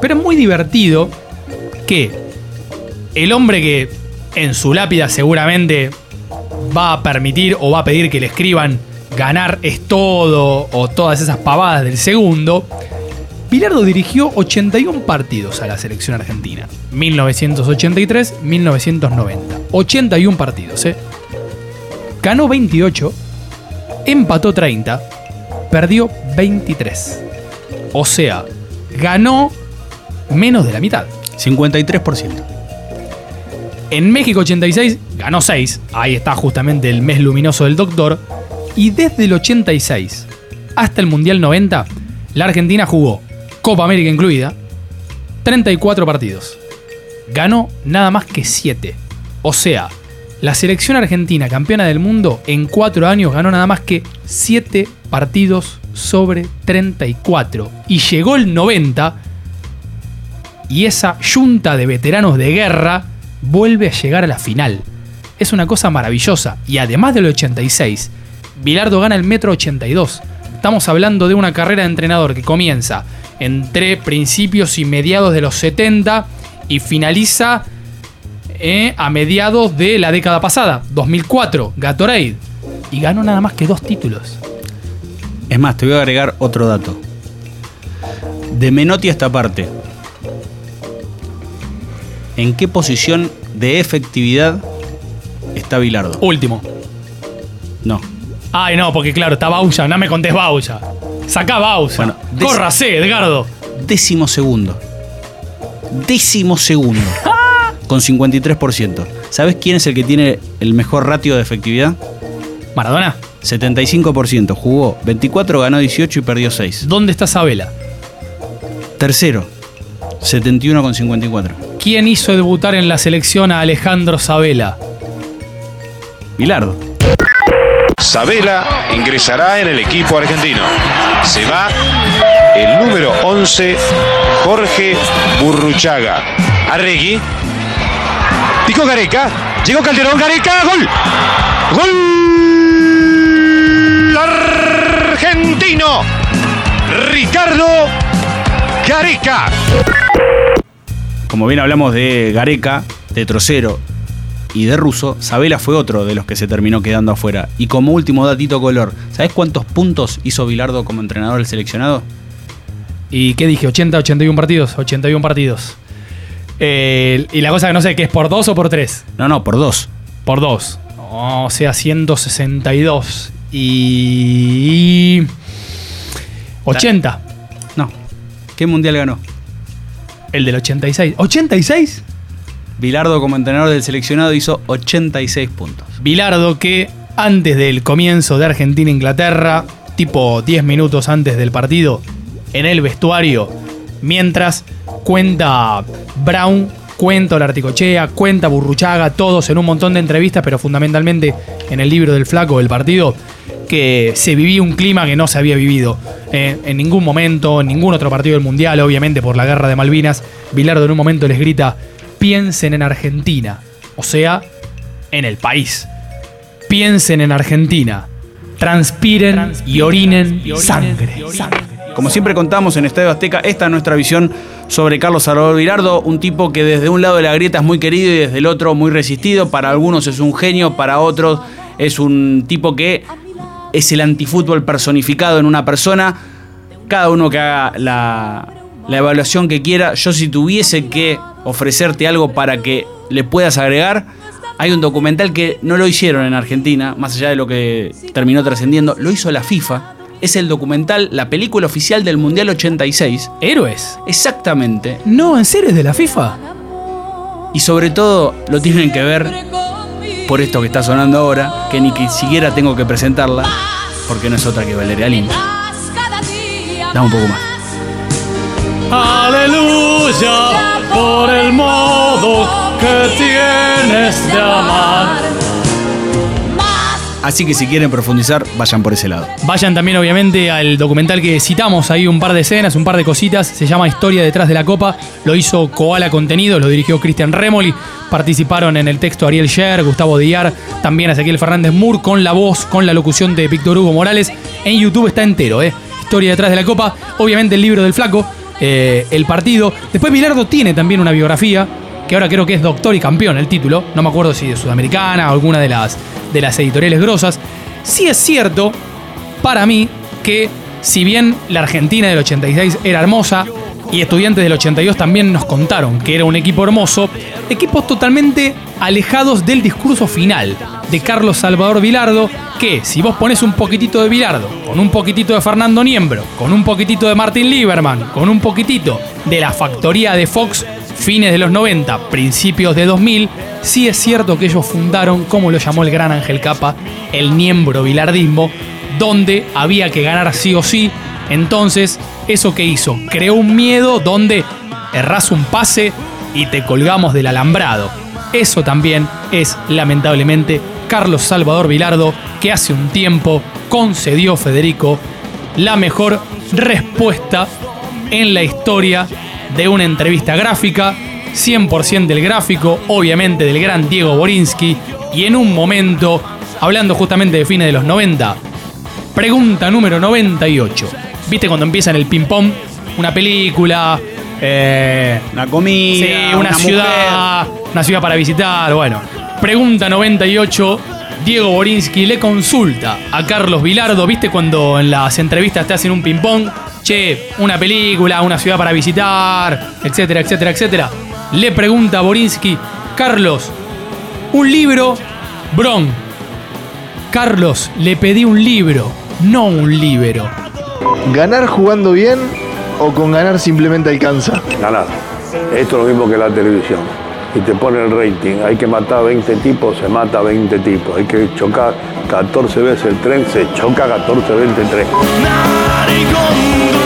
[SPEAKER 1] Pero es muy divertido que el hombre que en su lápida seguramente va a permitir o va a pedir que le escriban ganar es todo o todas esas pavadas del segundo, Bilardo dirigió 81 partidos a la selección argentina. 1983-1990. 81 partidos, ¿eh? Ganó 28, empató 30, perdió 23. O sea, ganó menos de la mitad.
[SPEAKER 22] 53%.
[SPEAKER 1] En México 86 ganó 6. Ahí está justamente el mes luminoso del doctor. Y desde el 86 hasta el Mundial 90, la Argentina jugó, Copa América incluida, 34 partidos. Ganó nada más que 7. O sea, la selección argentina campeona del mundo en 4 años ganó nada más que 7 partidos sobre 34. Y llegó el 90 y esa yunta de veteranos de guerra vuelve a llegar a la final. Es una cosa maravillosa. Y además del 86, Bilardo gana el metro 82. Estamos Estamos hablando de una carrera de entrenador que comienza entre principios y mediados de los 70 y finaliza eh, a mediados de la década pasada, 2004, Gatorade. Y ganó nada más que dos títulos.
[SPEAKER 2] Es más, te voy a agregar otro dato. De Menotti a esta parte. ¿En qué posición de efectividad está Bilardo?
[SPEAKER 1] Último.
[SPEAKER 2] No.
[SPEAKER 1] Ay, no, porque claro, está Bausa, no me contés Bausa. Sacá Bausa.
[SPEAKER 2] Bueno,
[SPEAKER 1] Córrase, Edgardo.
[SPEAKER 2] Décimo segundo. Décimo segundo. Con 53%. ¿Sabes quién es el que tiene el mejor ratio de efectividad?
[SPEAKER 1] Maradona.
[SPEAKER 2] 75%. Jugó 24, ganó 18 y perdió 6.
[SPEAKER 1] ¿Dónde está Sabela?
[SPEAKER 2] Tercero. 71,54.
[SPEAKER 1] ¿Quién hizo debutar en la selección a Alejandro Sabela?
[SPEAKER 2] Bilardo.
[SPEAKER 23] Sabela ingresará en el equipo argentino. Se va el número 11, Jorge Burruchaga. Arregui. Picó Gareca. Llegó Calderón. Gareca. Gol. Gol. Argentino. Ricardo Gareca.
[SPEAKER 2] Como bien hablamos de Gareca, de Trocero y de Russo, Sabela fue otro de los que se terminó quedando afuera. Y como último datito color, ¿sabes cuántos puntos hizo Bilardo como entrenador del seleccionado?
[SPEAKER 1] ¿Y qué dije? ¿80, 81 partidos? 81 partidos. Eh, y la cosa que no sé, ¿que es por dos o por tres?
[SPEAKER 2] No, no, por dos.
[SPEAKER 1] Por dos. O sea, 162. Y. 80.
[SPEAKER 2] No. ¿Qué mundial ganó?
[SPEAKER 1] El del 86. ¿86?
[SPEAKER 2] Bilardo como entrenador del seleccionado hizo 86 puntos.
[SPEAKER 1] Bilardo que antes del comienzo de Argentina-Inglaterra, tipo 10 minutos antes del partido, en el vestuario, mientras cuenta Brown, cuenta Olarticochea, cuenta Burruchaga, todos en un montón de entrevistas, pero fundamentalmente en el libro del flaco del partido, que se vivía un clima que no se había vivido eh, en ningún momento, en ningún otro partido del Mundial, obviamente por la guerra de Malvinas. Bilardo en un momento les grita, piensen en Argentina, o sea, en el país. Piensen en Argentina, transpiren y orinen sangre.
[SPEAKER 2] Como siempre contamos en Estadio Azteca, esta es nuestra visión sobre Carlos Salvador Virardo, un tipo que desde un lado de la grieta es muy querido y desde el otro muy resistido. Para algunos es un genio, para otros es un tipo que es el antifútbol personificado en una persona. Cada uno que haga la, la evaluación que quiera. Yo si tuviese que ofrecerte algo para que le puedas agregar, hay un documental que no lo hicieron en Argentina, más allá de lo que terminó trascendiendo, lo hizo la FIFA. Es el documental, la película oficial del Mundial 86.
[SPEAKER 1] ¿Héroes?
[SPEAKER 2] Exactamente.
[SPEAKER 1] No, ¿en serio es de la FIFA?
[SPEAKER 2] Y sobre todo lo tienen que ver por esto que está sonando ahora, que ni que siquiera tengo que presentarla, porque no es otra que Valeria Lima. Dame un poco más.
[SPEAKER 1] Aleluya por el modo que tienes de amar.
[SPEAKER 2] Así que si quieren profundizar, vayan por ese lado.
[SPEAKER 1] Vayan también obviamente al documental que citamos ahí un par de escenas, un par de cositas. Se llama Historia detrás de la Copa. Lo hizo Koala Contenido, lo dirigió Cristian Remoli. Participaron en el texto Ariel Sher, Gustavo Díaz, también Ezequiel Fernández Moore con la voz, con la locución de Víctor Hugo Morales. En YouTube está entero, ¿eh? Historia detrás de la Copa. Obviamente el libro del Flaco, eh, el partido. Después Bilardo tiene también una biografía que ahora creo que es Doctor y Campeón el título, no me acuerdo si de Sudamericana o alguna de las, de las editoriales grosas. Sí es cierto, para mí, que si bien la Argentina del 86 era hermosa, y estudiantes del 82 también nos contaron que era un equipo hermoso, equipos totalmente alejados del discurso final de Carlos Salvador Vilardo, que si vos pones un poquitito de Vilardo, con un poquitito de Fernando Niembro, con un poquitito de Martin Lieberman, con un poquitito de la factoría de Fox, fines de los 90, principios de 2000, sí es cierto que ellos fundaron, como lo llamó el gran Ángel Capa, el Niembro Vilardismo, donde había que ganar sí o sí. Entonces, ¿eso que hizo? Creó un miedo donde errás un pase y te colgamos del alambrado. Eso también es, lamentablemente, Carlos Salvador Vilardo, que hace un tiempo concedió Federico la mejor respuesta en la historia de una entrevista gráfica, 100% del gráfico, obviamente del gran Diego Borinsky, y en un momento, hablando justamente de fines de los 90, Pregunta número 98. ¿Viste cuando empieza en el ping-pong? Una película. eh,
[SPEAKER 2] Una comida.
[SPEAKER 1] Sí, una,
[SPEAKER 2] una
[SPEAKER 1] ciudad. Una ciudad para visitar. Bueno. Pregunta 98. Diego Borinsky le consulta a Carlos Vilardo. ¿Viste cuando en las entrevistas te hacen un ping-pong? Che, una película, una ciudad para visitar, etcétera, etcétera, etcétera. Le pregunta a Borinsky, Carlos, un libro, Bron. Carlos, le pedí un libro, no un libro.
[SPEAKER 24] ¿Ganar jugando bien o con ganar simplemente alcanza?
[SPEAKER 4] Ganar. Esto es lo mismo que la televisión. Y te pone el rating. Hay que matar 20 tipos, se mata 20 tipos. Hay que chocar 14 veces el tren, se choca 14 veces el tren.
[SPEAKER 13] Narigondo el siglo